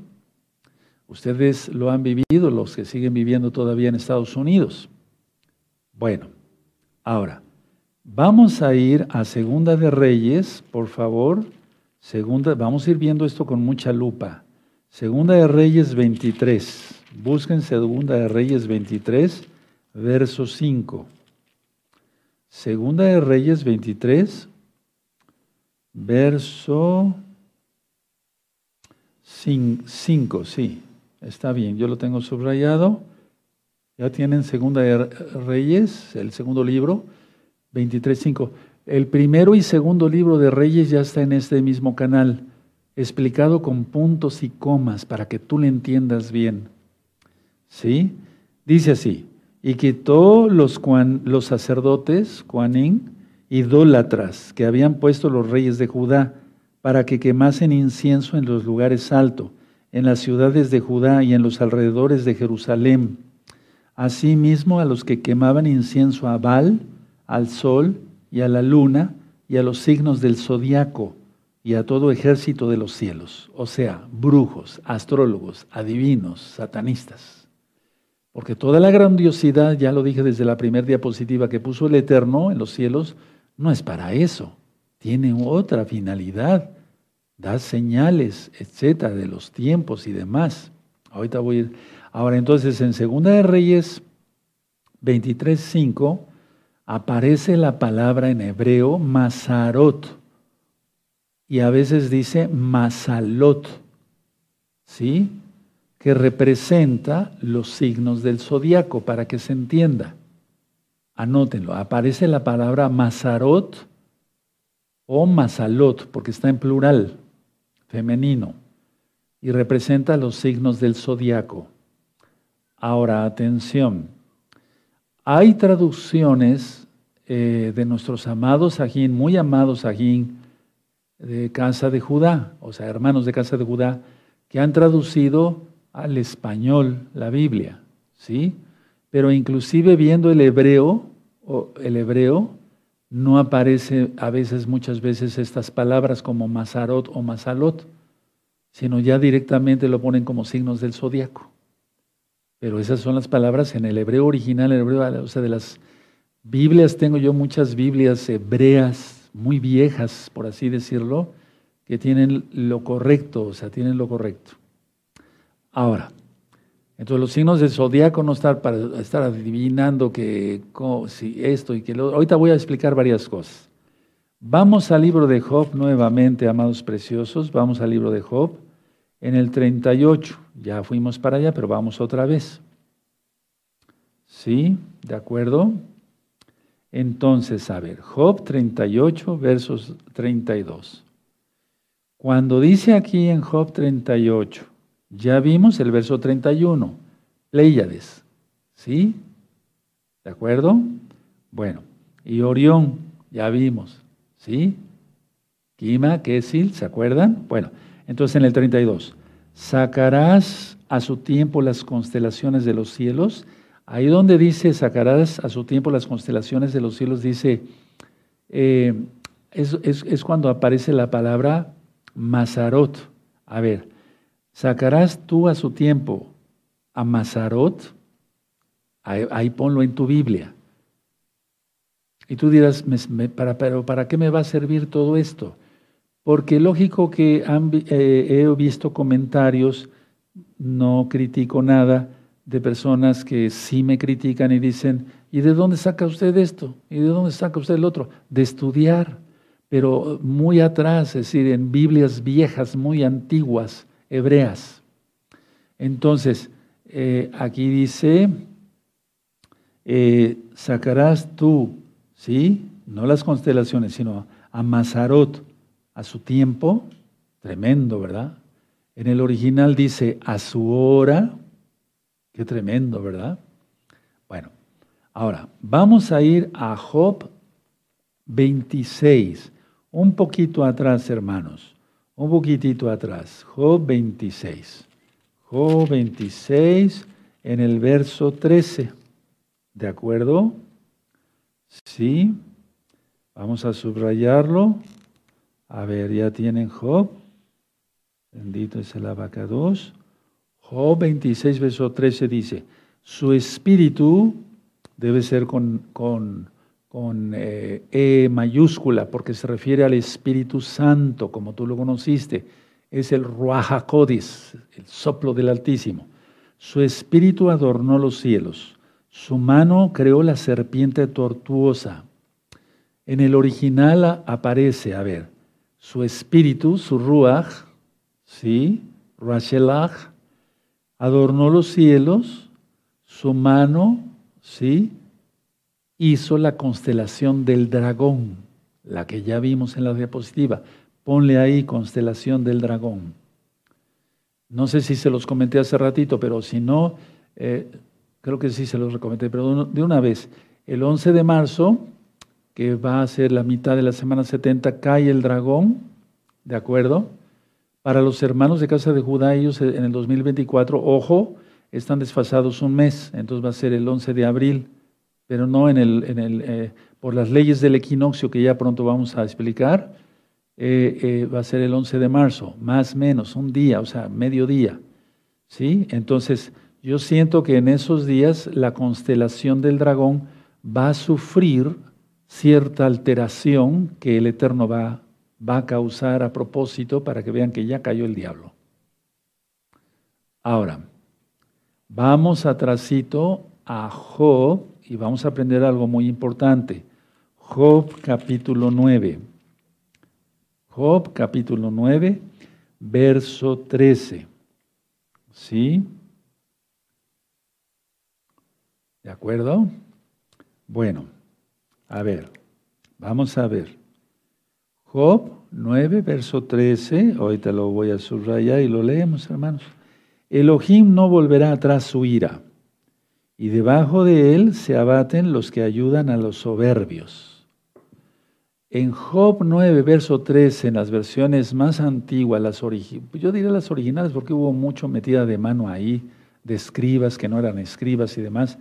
Ustedes lo han vivido, los que siguen viviendo todavía en Estados Unidos. Bueno, ahora, vamos a ir a Segunda de Reyes, por favor. Segunda, vamos a ir viendo esto con mucha lupa. Segunda de Reyes 23. Busquen Segunda de Reyes 23, verso 5. Segunda de Reyes 23, verso 5, sí, está bien, yo lo tengo subrayado. Ya tienen Segunda de Reyes, el segundo libro, 23.5. El primero y segundo libro de Reyes ya está en este mismo canal, explicado con puntos y comas para que tú le entiendas bien. ¿Sí? Dice así, y quitó los, sacerdotes, Juanín, idólatras que habían puesto los reyes de Judá para que quemasen incienso en los lugares altos, en las ciudades de Judá y en los alrededores de Jerusalén. Asimismo a los que quemaban incienso a Baal, al sol y a la luna y a los signos del zodiaco y a todo ejército de los cielos, o sea, brujos, astrólogos, adivinos, satanistas. Porque toda la grandiosidad, ya lo dije desde la primera diapositiva que puso el Eterno en los cielos, no es para eso. Tiene otra finalidad. Da señales, etcétera, de los tiempos y demás. Ahorita voy a ir. Ahora, entonces, en Segunda de Reyes 23.5 aparece la palabra en hebreo Masarot y a veces dice Masalot, ¿sí? Que representa los signos del zodiaco para que se entienda. Anótenlo, aparece la palabra Mazarot o Mazalot, porque está en plural, femenino, y representa los signos del zodiaco. Ahora, atención, hay traducciones eh, de nuestros amados Ajín, muy amados Ajín, de Casa de Judá, o sea, hermanos de Casa de Judá, que han traducido al español la Biblia, ¿sí? pero inclusive viendo el hebreo, o el hebreo, no aparece a veces, muchas veces, estas palabras como Mazarot o Mazalot, sino ya directamente lo ponen como signos del zodiaco. Pero esas son las palabras en el hebreo original, hebreo, o sea, de las Biblias, tengo yo muchas Biblias hebreas, muy viejas, por así decirlo, que tienen lo correcto, o sea, tienen lo correcto. Ahora, entonces los signos del zodiaco no están para estar adivinando que si esto y que lo Ahorita voy a explicar varias cosas. Vamos al libro de Job nuevamente, amados preciosos. Vamos al libro de Job en el 38. Ya fuimos para allá, pero vamos otra vez. ¿Sí? ¿De acuerdo? Entonces, a ver, Job 38, versos 32. Cuando dice aquí en Job 38, ya vimos el verso 31, Pléyades, ¿sí? ¿De acuerdo? Bueno, y Orión, ya vimos, ¿sí? Kima, Kesil, ¿se acuerdan? Bueno, entonces en el 32, sacarás a su tiempo las constelaciones de los cielos. Ahí donde dice sacarás a su tiempo las constelaciones de los cielos, dice, eh, es, cuando aparece la palabra Mazarot. A ver, ¿Sacarás tú a su tiempo a Mazarot? Ahí, ponlo en tu Biblia. Y tú dirás, para, pero ¿para qué me va a servir todo esto? Porque lógico que eh, he visto comentarios, no critico nada, de personas que sí me critican y dicen, ¿y de dónde saca usted esto? ¿Y de dónde saca usted el otro? De estudiar, pero muy atrás, es decir, en Biblias viejas, muy antiguas hebreas. Entonces, eh, aquí dice, eh, sacarás tú, ¿sí? No las constelaciones, sino a Mazarot a su tiempo, tremendo, ¿verdad? En el original dice a su hora, qué tremendo, ¿verdad? Bueno, ahora vamos a ir a Job 26 un poquito atrás, hermanos, un poquitito atrás. Job 26. Job 26 en el verso 13. ¿De acuerdo? Sí. Vamos a subrayarlo. A ver, ya tienen Job. Bendito es el abacados. Job 26, verso 13 dice, su espíritu debe ser con, con, con eh, E mayúscula, porque se refiere al Espíritu Santo, como tú lo conociste. Es el Ruach HaKodis, el soplo del Altísimo. Su espíritu adornó los cielos. Su mano creó la serpiente tortuosa. En el original aparece, a ver, su espíritu, su Ruach, ¿sí? Rashelach, adornó los cielos, su mano, ¿sí? Hizo la constelación del dragón, la que ya vimos en la diapositiva. Ponle ahí constelación del dragón. No sé si se los comenté hace ratito, pero si no, eh, creo que sí se los comenté, pero de una vez. El 11 de marzo, que va a ser la mitad de la semana 70, cae el dragón, ¿de acuerdo? Para los hermanos de casa de Judá, ellos en el 2024, ojo, están desfasados un mes, entonces va a ser el 11 de abril, pero no en el, en el eh, por las leyes del equinoccio que ya pronto vamos a explicar, eh, eh, va a ser el 11 de marzo, más o menos, un día, o sea, mediodía. ¿sí? Entonces, yo siento que en esos días la constelación del dragón va a sufrir cierta alteración que el Eterno va va a causar a propósito para que vean que ya cayó el diablo. Ahora, vamos atrasito a Job y vamos a aprender algo muy importante. Job capítulo 9. Job capítulo 9, verso 13. ¿Sí? ¿De acuerdo? Bueno, a ver, vamos a ver. Job 9, verso 13, ahorita lo voy a subrayar y lo leemos, hermanos. Elohim no volverá atrás su ira, y debajo de él se abaten los que ayudan a los soberbios. En Job 9, verso 13, en las versiones más antiguas, las yo diré las originales porque hubo mucho metida de mano ahí, de escribas que no eran escribas y demás,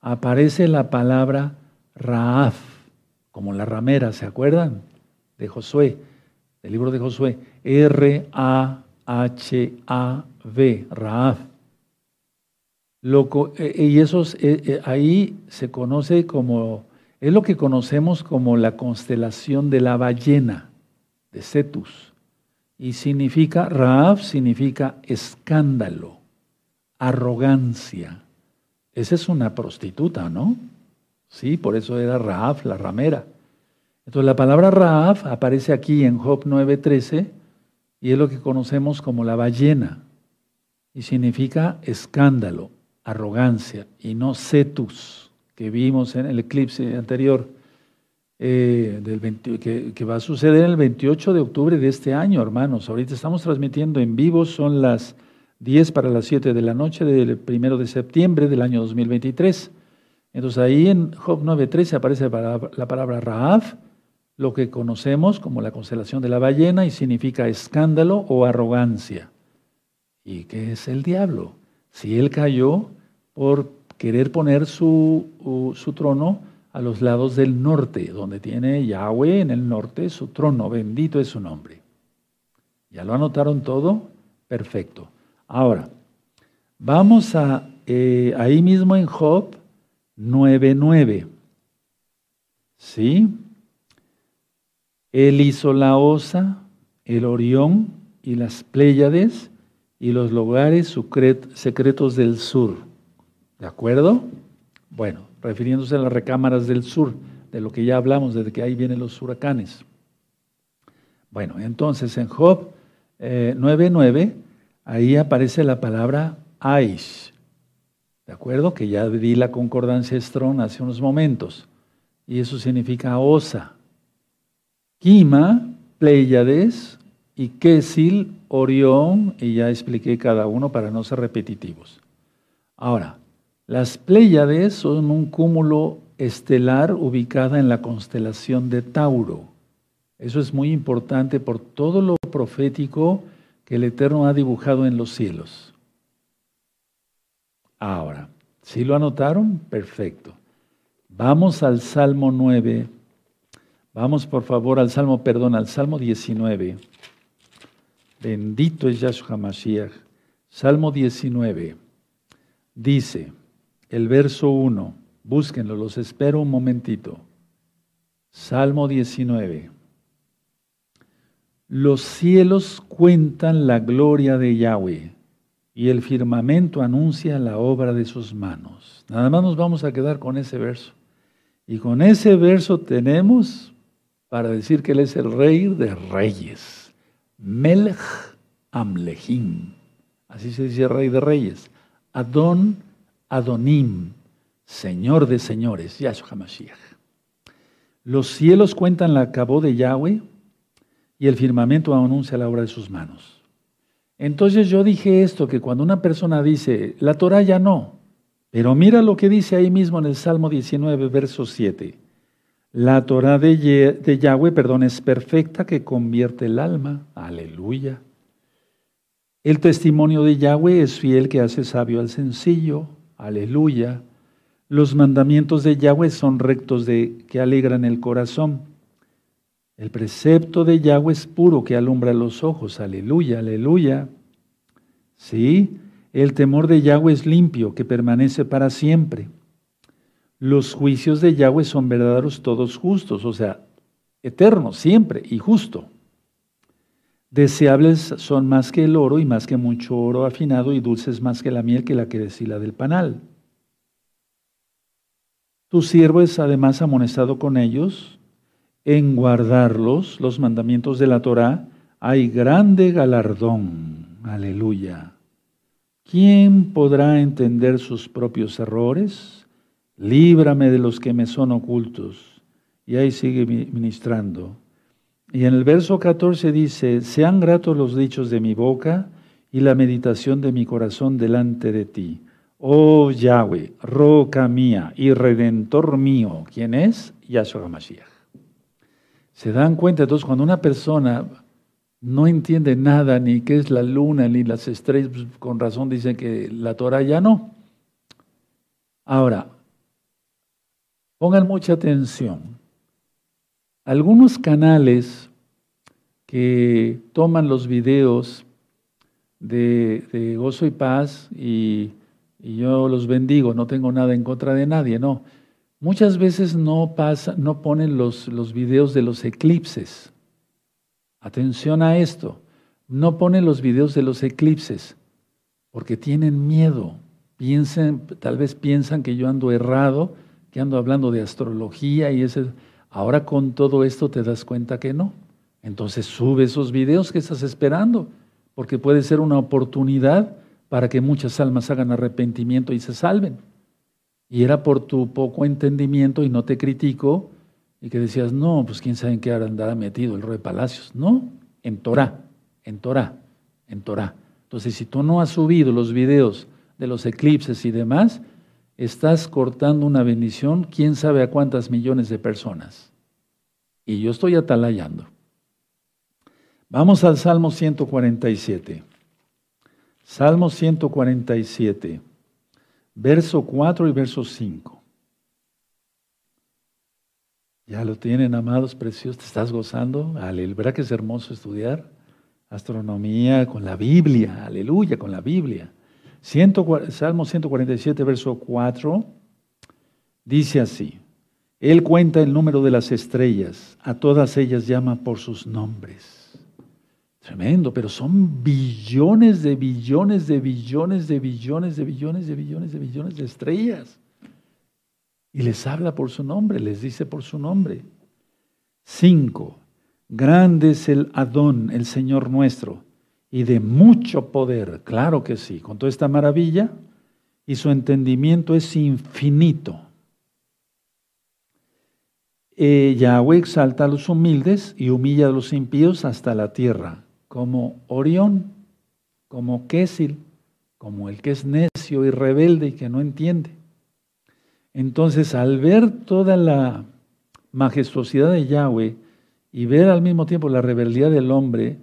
aparece la palabra Raaf, como la ramera, ¿se acuerdan? de Josué, del libro de Josué, R-A-H-A-V, Raaf. Eh, y eso eh, eh, ahí se conoce como, es lo que conocemos como la constelación de la ballena, de Cetus. Y significa, Raaf significa escándalo, arrogancia. Esa es una prostituta, ¿no? Sí, por eso era Raaf, la ramera. Entonces la palabra Raaf aparece aquí en Job 9:13 y es lo que conocemos como la ballena y significa escándalo, arrogancia y no cetus que vimos en el eclipse anterior eh, del que, que, va a suceder el 28 de octubre de este año, hermanos. Ahorita estamos transmitiendo en vivo, son las 10 para las 7 de la noche del 1 de septiembre del año 2023. Entonces ahí en Job 9:13 aparece la palabra Raaf lo que conocemos como la constelación de la ballena y significa escándalo o arrogancia. ¿Y qué es el diablo? Si él cayó por querer poner su, su trono a los lados del norte, donde tiene Yahweh en el norte su trono, bendito es su nombre. ¿Ya lo anotaron todo? Perfecto. Ahora, vamos a eh, ahí mismo en Job 9.9. ¿Sí? Él hizo la Osa, el Orión y las Pléyades y los lugares secretos del sur. ¿De acuerdo? Bueno, refiriéndose a las recámaras del sur, de lo que ya hablamos, desde que ahí vienen los huracanes. Bueno, entonces en Job 9.9, eh, ahí aparece la palabra Aish. ¿De acuerdo? Que ya di la concordancia Strong hace unos momentos. Y eso significa osa. Kima, Pleiades y Kesil, Orión, y ya expliqué cada uno para no ser repetitivos. Ahora, las Pleiades son un cúmulo estelar ubicada en la constelación de Tauro. Eso es muy importante por todo lo profético que el Eterno ha dibujado en los cielos. Ahora, ¿sí lo anotaron? Perfecto. Vamos al Salmo 9. Vamos por favor al Salmo, perdón, al Salmo 19. Bendito es Yahshua Mashiach. Salmo 19. Dice el verso 1. Búsquenlo, los espero un momentito. Salmo 19. Los cielos cuentan la gloria de Yahweh y el firmamento anuncia la obra de sus manos. Nada más nos vamos a quedar con ese verso. Y con ese verso tenemos para decir que Él es el rey de reyes. Melech Amlehim. Así se dice rey de reyes. Adon Adonim. Señor de señores. Yahshua HaMashiach. Los cielos cuentan la cabo de Yahweh y el firmamento anuncia la obra de sus manos. Entonces yo dije esto, que cuando una persona dice, la Torah ya no, pero mira lo que dice ahí mismo en el Salmo 19, verso 7. La Torah de, Yahweh, perdón, es perfecta que convierte el alma. Aleluya. El testimonio de Yahweh es fiel que hace sabio al sencillo. Aleluya. Los mandamientos de Yahweh son rectos de que alegran el corazón. El precepto de Yahweh es puro que alumbra los ojos. Aleluya, aleluya. Sí, el temor de Yahweh es limpio, que permanece para siempre. Los juicios de Yahweh son verdaderos, todos justos, o sea, eternos, siempre y justo. Deseables son más que el oro y más que mucho oro afinado y dulces más que la miel que la que deshila del panal. Tu siervo es además amonestado con ellos en guardarlos, los mandamientos de la Torá, hay grande galardón. Aleluya. ¿Quién podrá entender sus propios errores? Líbrame de los que me son ocultos. Y ahí sigue ministrando. Y en el verso 14 dice, sean gratos los dichos de mi boca y la meditación de mi corazón delante de ti. Oh Yahweh, roca mía y redentor mío. ¿Quién es? Yahshua Mashiach. Se dan cuenta entonces cuando una persona no entiende nada, ni qué es la luna, ni las estrellas, pues, con razón dicen que la Torah ya no. Ahora, pongan mucha atención. Algunos canales que toman los videos de, gozo y paz y, y, yo los bendigo, no tengo nada en contra de nadie, no. Muchas veces no, pasa, no ponen los, los videos de los eclipses. Atención a esto. No ponen los videos de los eclipses porque tienen miedo. Piensen, tal vez piensan que yo ando errado, que ando hablando de astrología y ese. Ahora con todo esto te das cuenta que no. Entonces sube esos videos que estás esperando, porque puede ser una oportunidad para que muchas almas hagan arrepentimiento y se salven y era por tu poco entendimiento y no te critico, y que decías, no, pues quién sabe en qué andaba metido el rey de Palacios. No, en Torah, en Torah, en Torah. Entonces, si tú no has subido los videos de los eclipses y demás, estás cortando una bendición, quién sabe a cuántas millones de personas. Y yo estoy atalayando. Vamos al Salmo 147. Salmo 147 verso 4 y verso 5. Ya lo tienen, amados preciosos, te estás gozando. Aleluya, ¿verdad que es hermoso estudiar astronomía con la Biblia? Aleluya, con la Biblia. Salmo 147, verso 4, dice así. Él cuenta el número de las estrellas, a todas ellas llama por sus nombres. Tremendo, pero son billones de billones de billones de billones de billones de billones de billones de estrellas. Y les habla por su nombre, les dice por su nombre. Cinco, grande es el Adón, el Señor nuestro, y de mucho poder, claro que sí, con toda esta maravilla, y su entendimiento es infinito. Eh, Yahweh exalta a los humildes y humilla a los impíos hasta la tierra como Orión, como Késil, como el que es necio y rebelde y que no entiende. Entonces, al ver toda la majestuosidad de Yahweh y ver al mismo tiempo la rebeldía del hombre,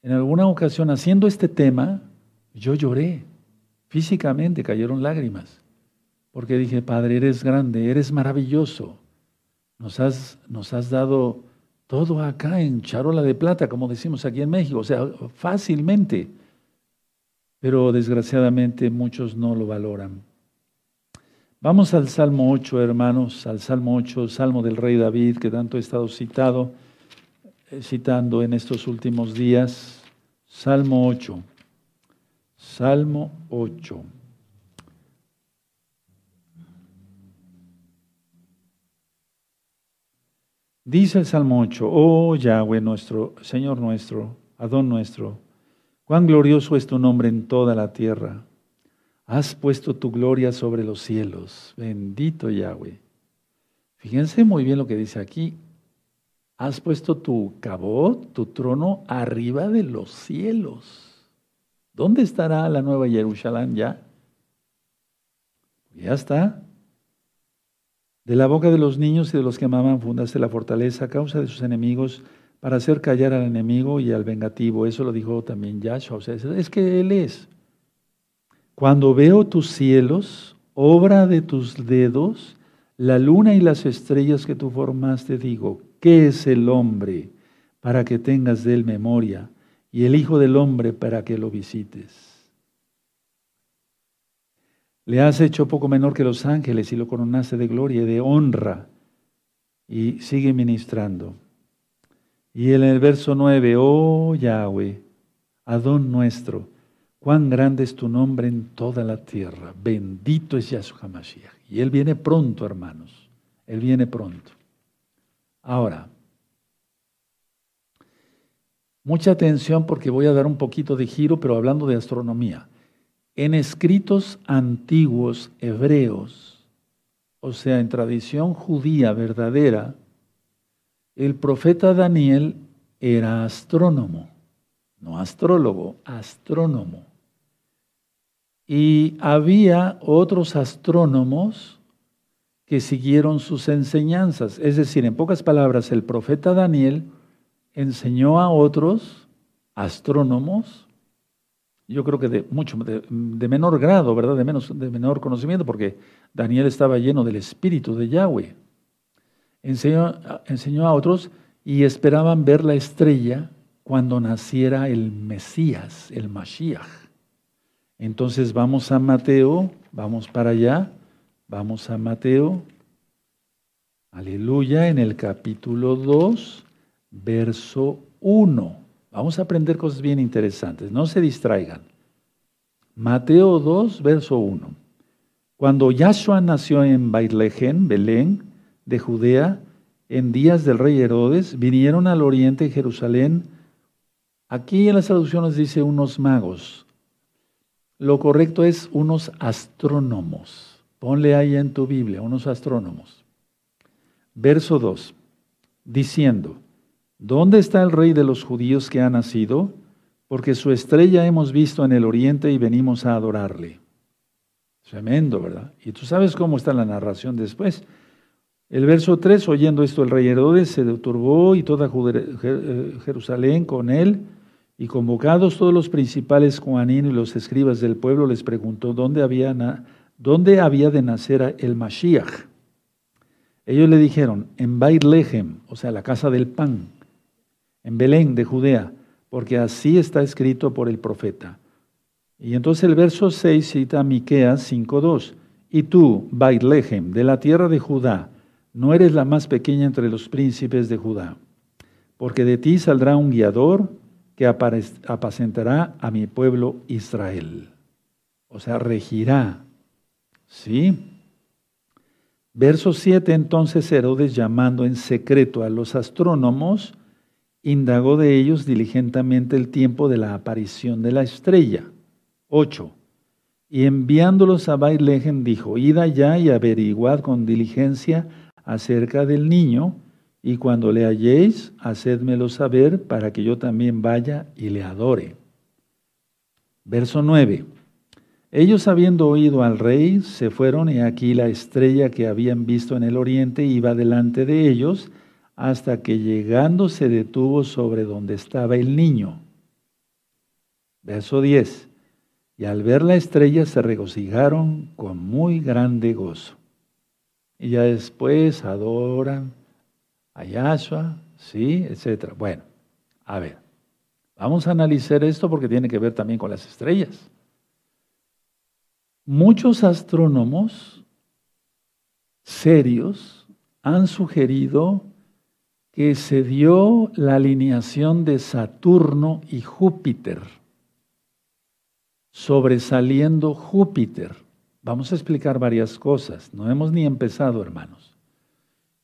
en alguna ocasión haciendo este tema, yo lloré. Físicamente cayeron lágrimas. Porque dije, Padre, eres grande, eres maravilloso. Nos has, nos has dado todo acá en charola de plata, como decimos aquí en México, o sea, fácilmente. Pero desgraciadamente muchos no lo valoran. Vamos al Salmo 8, hermanos, al Salmo 8, Salmo del Rey David, que tanto he estado citado, eh, citando en estos últimos días. Salmo 8. Salmo 8. Dice el Salmo 8, oh Yahweh nuestro, Señor nuestro, Adón nuestro, cuán glorioso es tu nombre en toda la tierra Has puesto tu gloria sobre los cielos. Bendito Yahweh. Fíjense muy bien lo que dice aquí. Has puesto tu cabot, tu trono, arriba de los cielos. ¿Dónde estará la nueva Jerusalén ya? Ya está. De la boca de los niños y de los que amaban fundaste la fortaleza a causa de sus enemigos para hacer callar al enemigo y al vengativo. Eso lo dijo también Yahshua. O sea, es que Él es. Cuando veo tus cielos, obra de tus dedos, la luna y las estrellas que tú formaste, digo, ¿qué es el hombre para que tengas de él memoria? Y el Hijo del Hombre para que lo visites. Le has hecho poco menor que los ángeles y lo coronaste de gloria y de honra. Y sigue ministrando. Y en el verso 9, oh Yahweh, Adón nuestro, Cuán grande es tu nombre en toda la tierra. Bendito es Yahshua HaMashiach. Y Él viene pronto, hermanos. Él viene pronto. Ahora, mucha atención porque voy a dar un poquito de giro, pero hablando de astronomía. En escritos antiguos hebreos, o sea, en tradición judía verdadera, el profeta Daniel era astrónomo, no astrólogo, astrónomo. Y había otros astrónomos que siguieron sus enseñanzas. Es decir, en pocas palabras, el profeta Daniel enseñó a otros astrónomos, yo creo que de mucho, de, menor grado, ¿verdad? De, menos, de menor conocimiento, porque Daniel estaba lleno del espíritu de Yahweh. Enseñó, enseñó a otros y esperaban ver la estrella cuando naciera el Mesías, el Mashiach. Entonces vamos a Mateo, vamos para allá, vamos a Mateo, aleluya, en el capítulo 2, verso 1. Vamos a aprender cosas bien interesantes, no se distraigan. Mateo 2, verso 1. Cuando Yahshua nació en Baitlehem, Belén, de Judea, en días del rey Herodes, vinieron al oriente Jerusalén. Aquí en las traducciones dice unos magos, lo correcto es unos astrónomos. Ponle ahí en tu Biblia, unos astrónomos. Verso 2, diciendo, ¿dónde está el rey de los judíos que ha nacido? Porque su estrella hemos visto en el oriente y venimos a adorarle. Tremendo, ¿verdad? Y tú sabes cómo está la narración después. El verso 3, oyendo esto, el rey Herodes se turbó y toda Jerusalén con él y convocados todos los principales Juanín y los escribas del pueblo, les preguntó dónde había, dónde había de nacer el Mashiach. Ellos le dijeron, en Lehem, o sea, la casa del pan, en Belén de Judea, porque así está escrito por el profeta. Y entonces el verso 6 cita a Miqueas 5.2, y tú, Lehem, de la tierra de Judá, no eres la más pequeña entre los príncipes de Judá, porque de ti saldrá un guiador que apacentará a mi pueblo Israel. O sea, regirá. ¿Sí? Verso 7, entonces Herodes, llamando en secreto a los astrónomos, indagó de ellos diligentemente el tiempo de la aparición de la estrella. 8. Y enviándolos a Bailejen dijo, id allá y averiguad con diligencia acerca del niño, y cuando le halléis, hacedmelo saber para que yo también vaya y le adore. Verso 9. Ellos habiendo oído al rey, se fueron y aquí la estrella que habían visto en el oriente iba delante de ellos hasta que llegando se detuvo sobre donde estaba el niño. Verso 10. Y al ver la estrella se regocijaron con muy grande gozo. Y ya después adoran a Yahshua, ¿sí? Etcétera. Bueno, a ver, vamos a analizar esto porque tiene que ver también con las estrellas. Muchos astrónomos serios han sugerido que se dio la alineación de Saturno y Júpiter, sobresaliendo Júpiter. Vamos a explicar varias cosas, no hemos ni empezado, hermanos.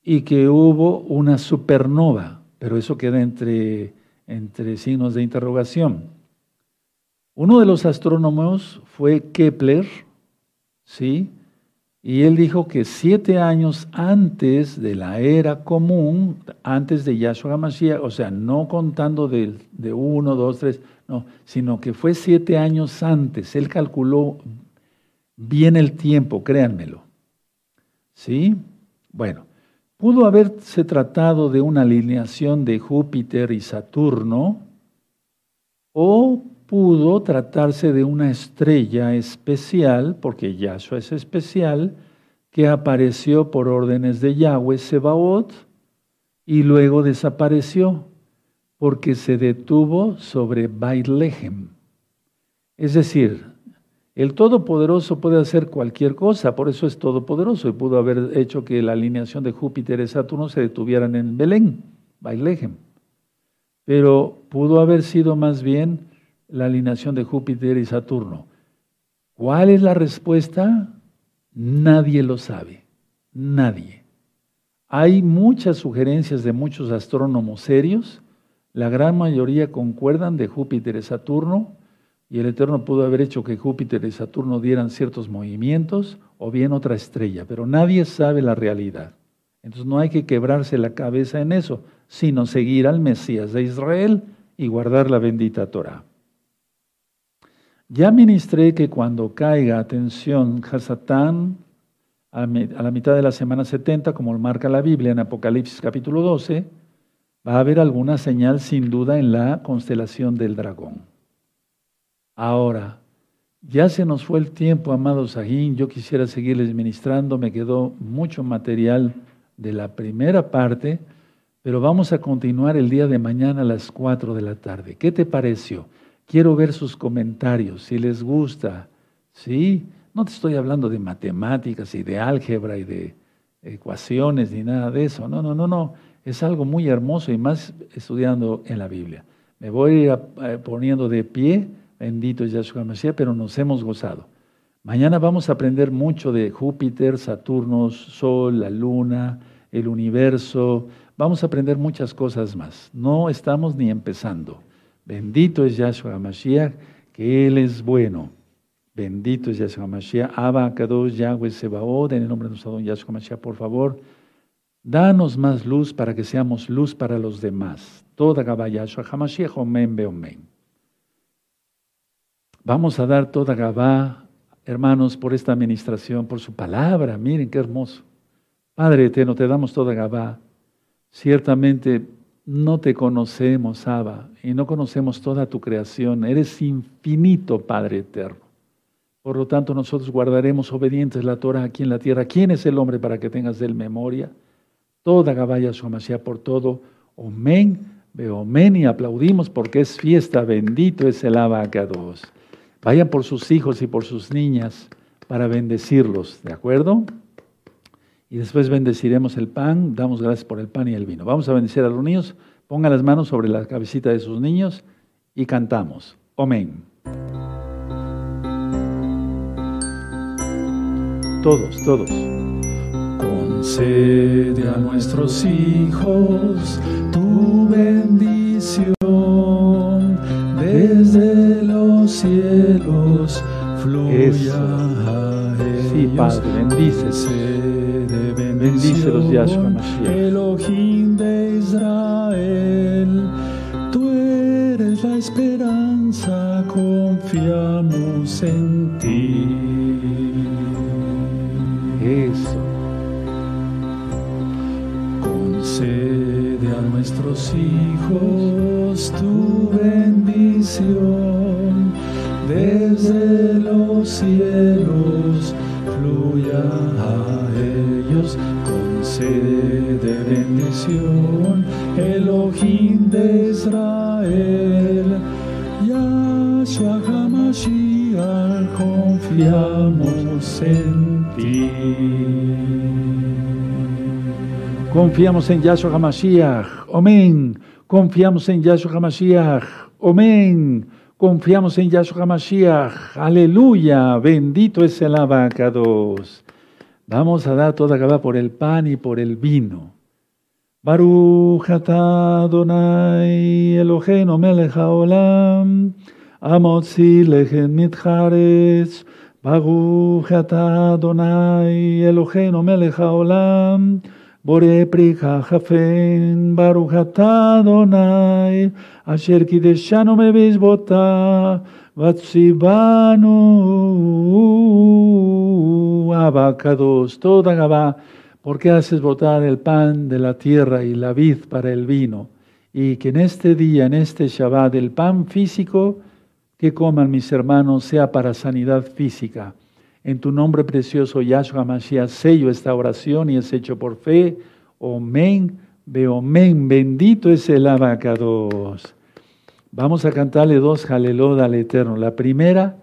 Y que hubo una supernova, pero eso queda entre, entre signos de interrogación. Uno de los astrónomos fue Kepler, ¿sí? Y él dijo que siete años antes de la era común, antes de Yahshua HaMashiach, o sea, no contando de, de uno, dos, tres, no, sino que fue siete años antes. Él calculó bien el tiempo, créanmelo. ¿Sí? Bueno, pudo haberse tratado de una alineación de Júpiter y Saturno, o pudo tratarse de una estrella especial, porque Yahshua es especial, que apareció por órdenes de Yahweh Sebaot y luego desapareció porque se detuvo sobre Baitlehem. Es decir, el Todopoderoso puede hacer cualquier cosa, por eso es Todopoderoso y pudo haber hecho que la alineación de Júpiter y Saturno se detuvieran en Belén, Bailehem. Pero pudo haber sido más bien la alineación de Júpiter y Saturno. ¿Cuál es la respuesta? Nadie lo sabe, nadie. Hay muchas sugerencias de muchos astrónomos serios, la gran mayoría concuerdan de Júpiter y Saturno, y el Eterno pudo haber hecho que Júpiter y Saturno dieran ciertos movimientos o bien otra estrella, pero nadie sabe la realidad. Entonces no hay que quebrarse la cabeza en eso, sino seguir al Mesías de Israel y guardar la bendita Torah. Ya ministré que cuando caiga, atención, Hasatán, a la mitad de la semana 70, como marca la Biblia en Apocalipsis capítulo 12, va a haber alguna señal sin duda en la constelación del dragón. Ahora, ya se nos fue el tiempo, amados Sajín. Yo quisiera seguirles ministrando. Me quedó mucho material de la primera parte, pero vamos a continuar el día de mañana a las 4 de la tarde. ¿Qué te pareció? Quiero ver sus comentarios, si les gusta. ¿Sí? No te estoy hablando de matemáticas y de álgebra y de ecuaciones ni nada de eso. No, no, no, no. Es algo muy hermoso y más estudiando en la Biblia. Me voy a ir poniendo de pie Bendito Yahshua Mashiach, pero nos hemos gozado. Mañana vamos a aprender mucho de Júpiter, Saturno, Sol, la Luna, el universo. Vamos a aprender muchas cosas más. No estamos ni empezando. Bendito es Yahshua Mashiach, que Él es bueno. Bendito es Yahshua Mashiach. Abba, Kadosh, Yahweh, Sebaod, en el nombre de nuestro don Yahshua Mashiach, por favor. Danos más luz para que seamos luz para los demás. Toda Gabá Yahshua HaMashiach, Omen, Omen. Vamos a dar toda Gabá, hermanos, por esta administración, por su palabra. Miren qué hermoso. Padre eterno, te damos toda Gabá. Ciertamente no te conocemos, Abba, y no conocemos toda tu creación. Eres infinito, Padre eterno. Por lo tanto, nosotros guardaremos obedientes la Torah aquí en la tierra. ¿Quién es el hombre para que tengas de él memoria? Toda Gabaya Suamasía por todo. Omen, omen y aplaudimos porque es fiesta. Bendito es el abacados. Vayan por sus hijos y por sus niñas para bendecirlos, ¿de acuerdo? Y después bendeciremos el pan, damos gracias por el pan y el vino. Vamos a bendecir a los niños, pongan las manos sobre la cabecita de sus niños y cantamos. Amén. Todos, todos. Concede a nuestros hijos tu bendición desde los cielos fluya a Sí, Padre, bendícese. Bendícelos, Yahshua Mashiach. Elohim de Israel, tú eres la esperanza, confiamos en ti. Eso. Concede Concede a nuestros hijos tu bendición desde los cielos bendición Elohim de Israel Yahshua HaMashiach confiamos en ti Confiamos en Yahshua HaMashiach. Amén. Confiamos en Yahshua HaMashiach. Amén. Confiamos en Yahshua HaMashiach. Aleluya. Bendito es el abacados. Vamos a dar toda acaba por el pan y por el vino. Baruch atah Adonai Eloheinu melech haolam amotzi lechem mitcharetz Baruch atah Adonai Eloheinu melech haolam Bore prika jafen. Baruch Adonai asher kideshanu mebizbota vatsibanu abacados toda gaba ¿Por qué haces botar el pan de la tierra y la vid para el vino? Y que en este día, en este Shabbat, el pan físico que coman mis hermanos sea para sanidad física. En tu nombre precioso, Yahshua Mashiach, sello esta oración y es hecho por fe. Omen, Beomen, bendito es el abacados. Vamos a cantarle dos jalelod al Eterno. La primera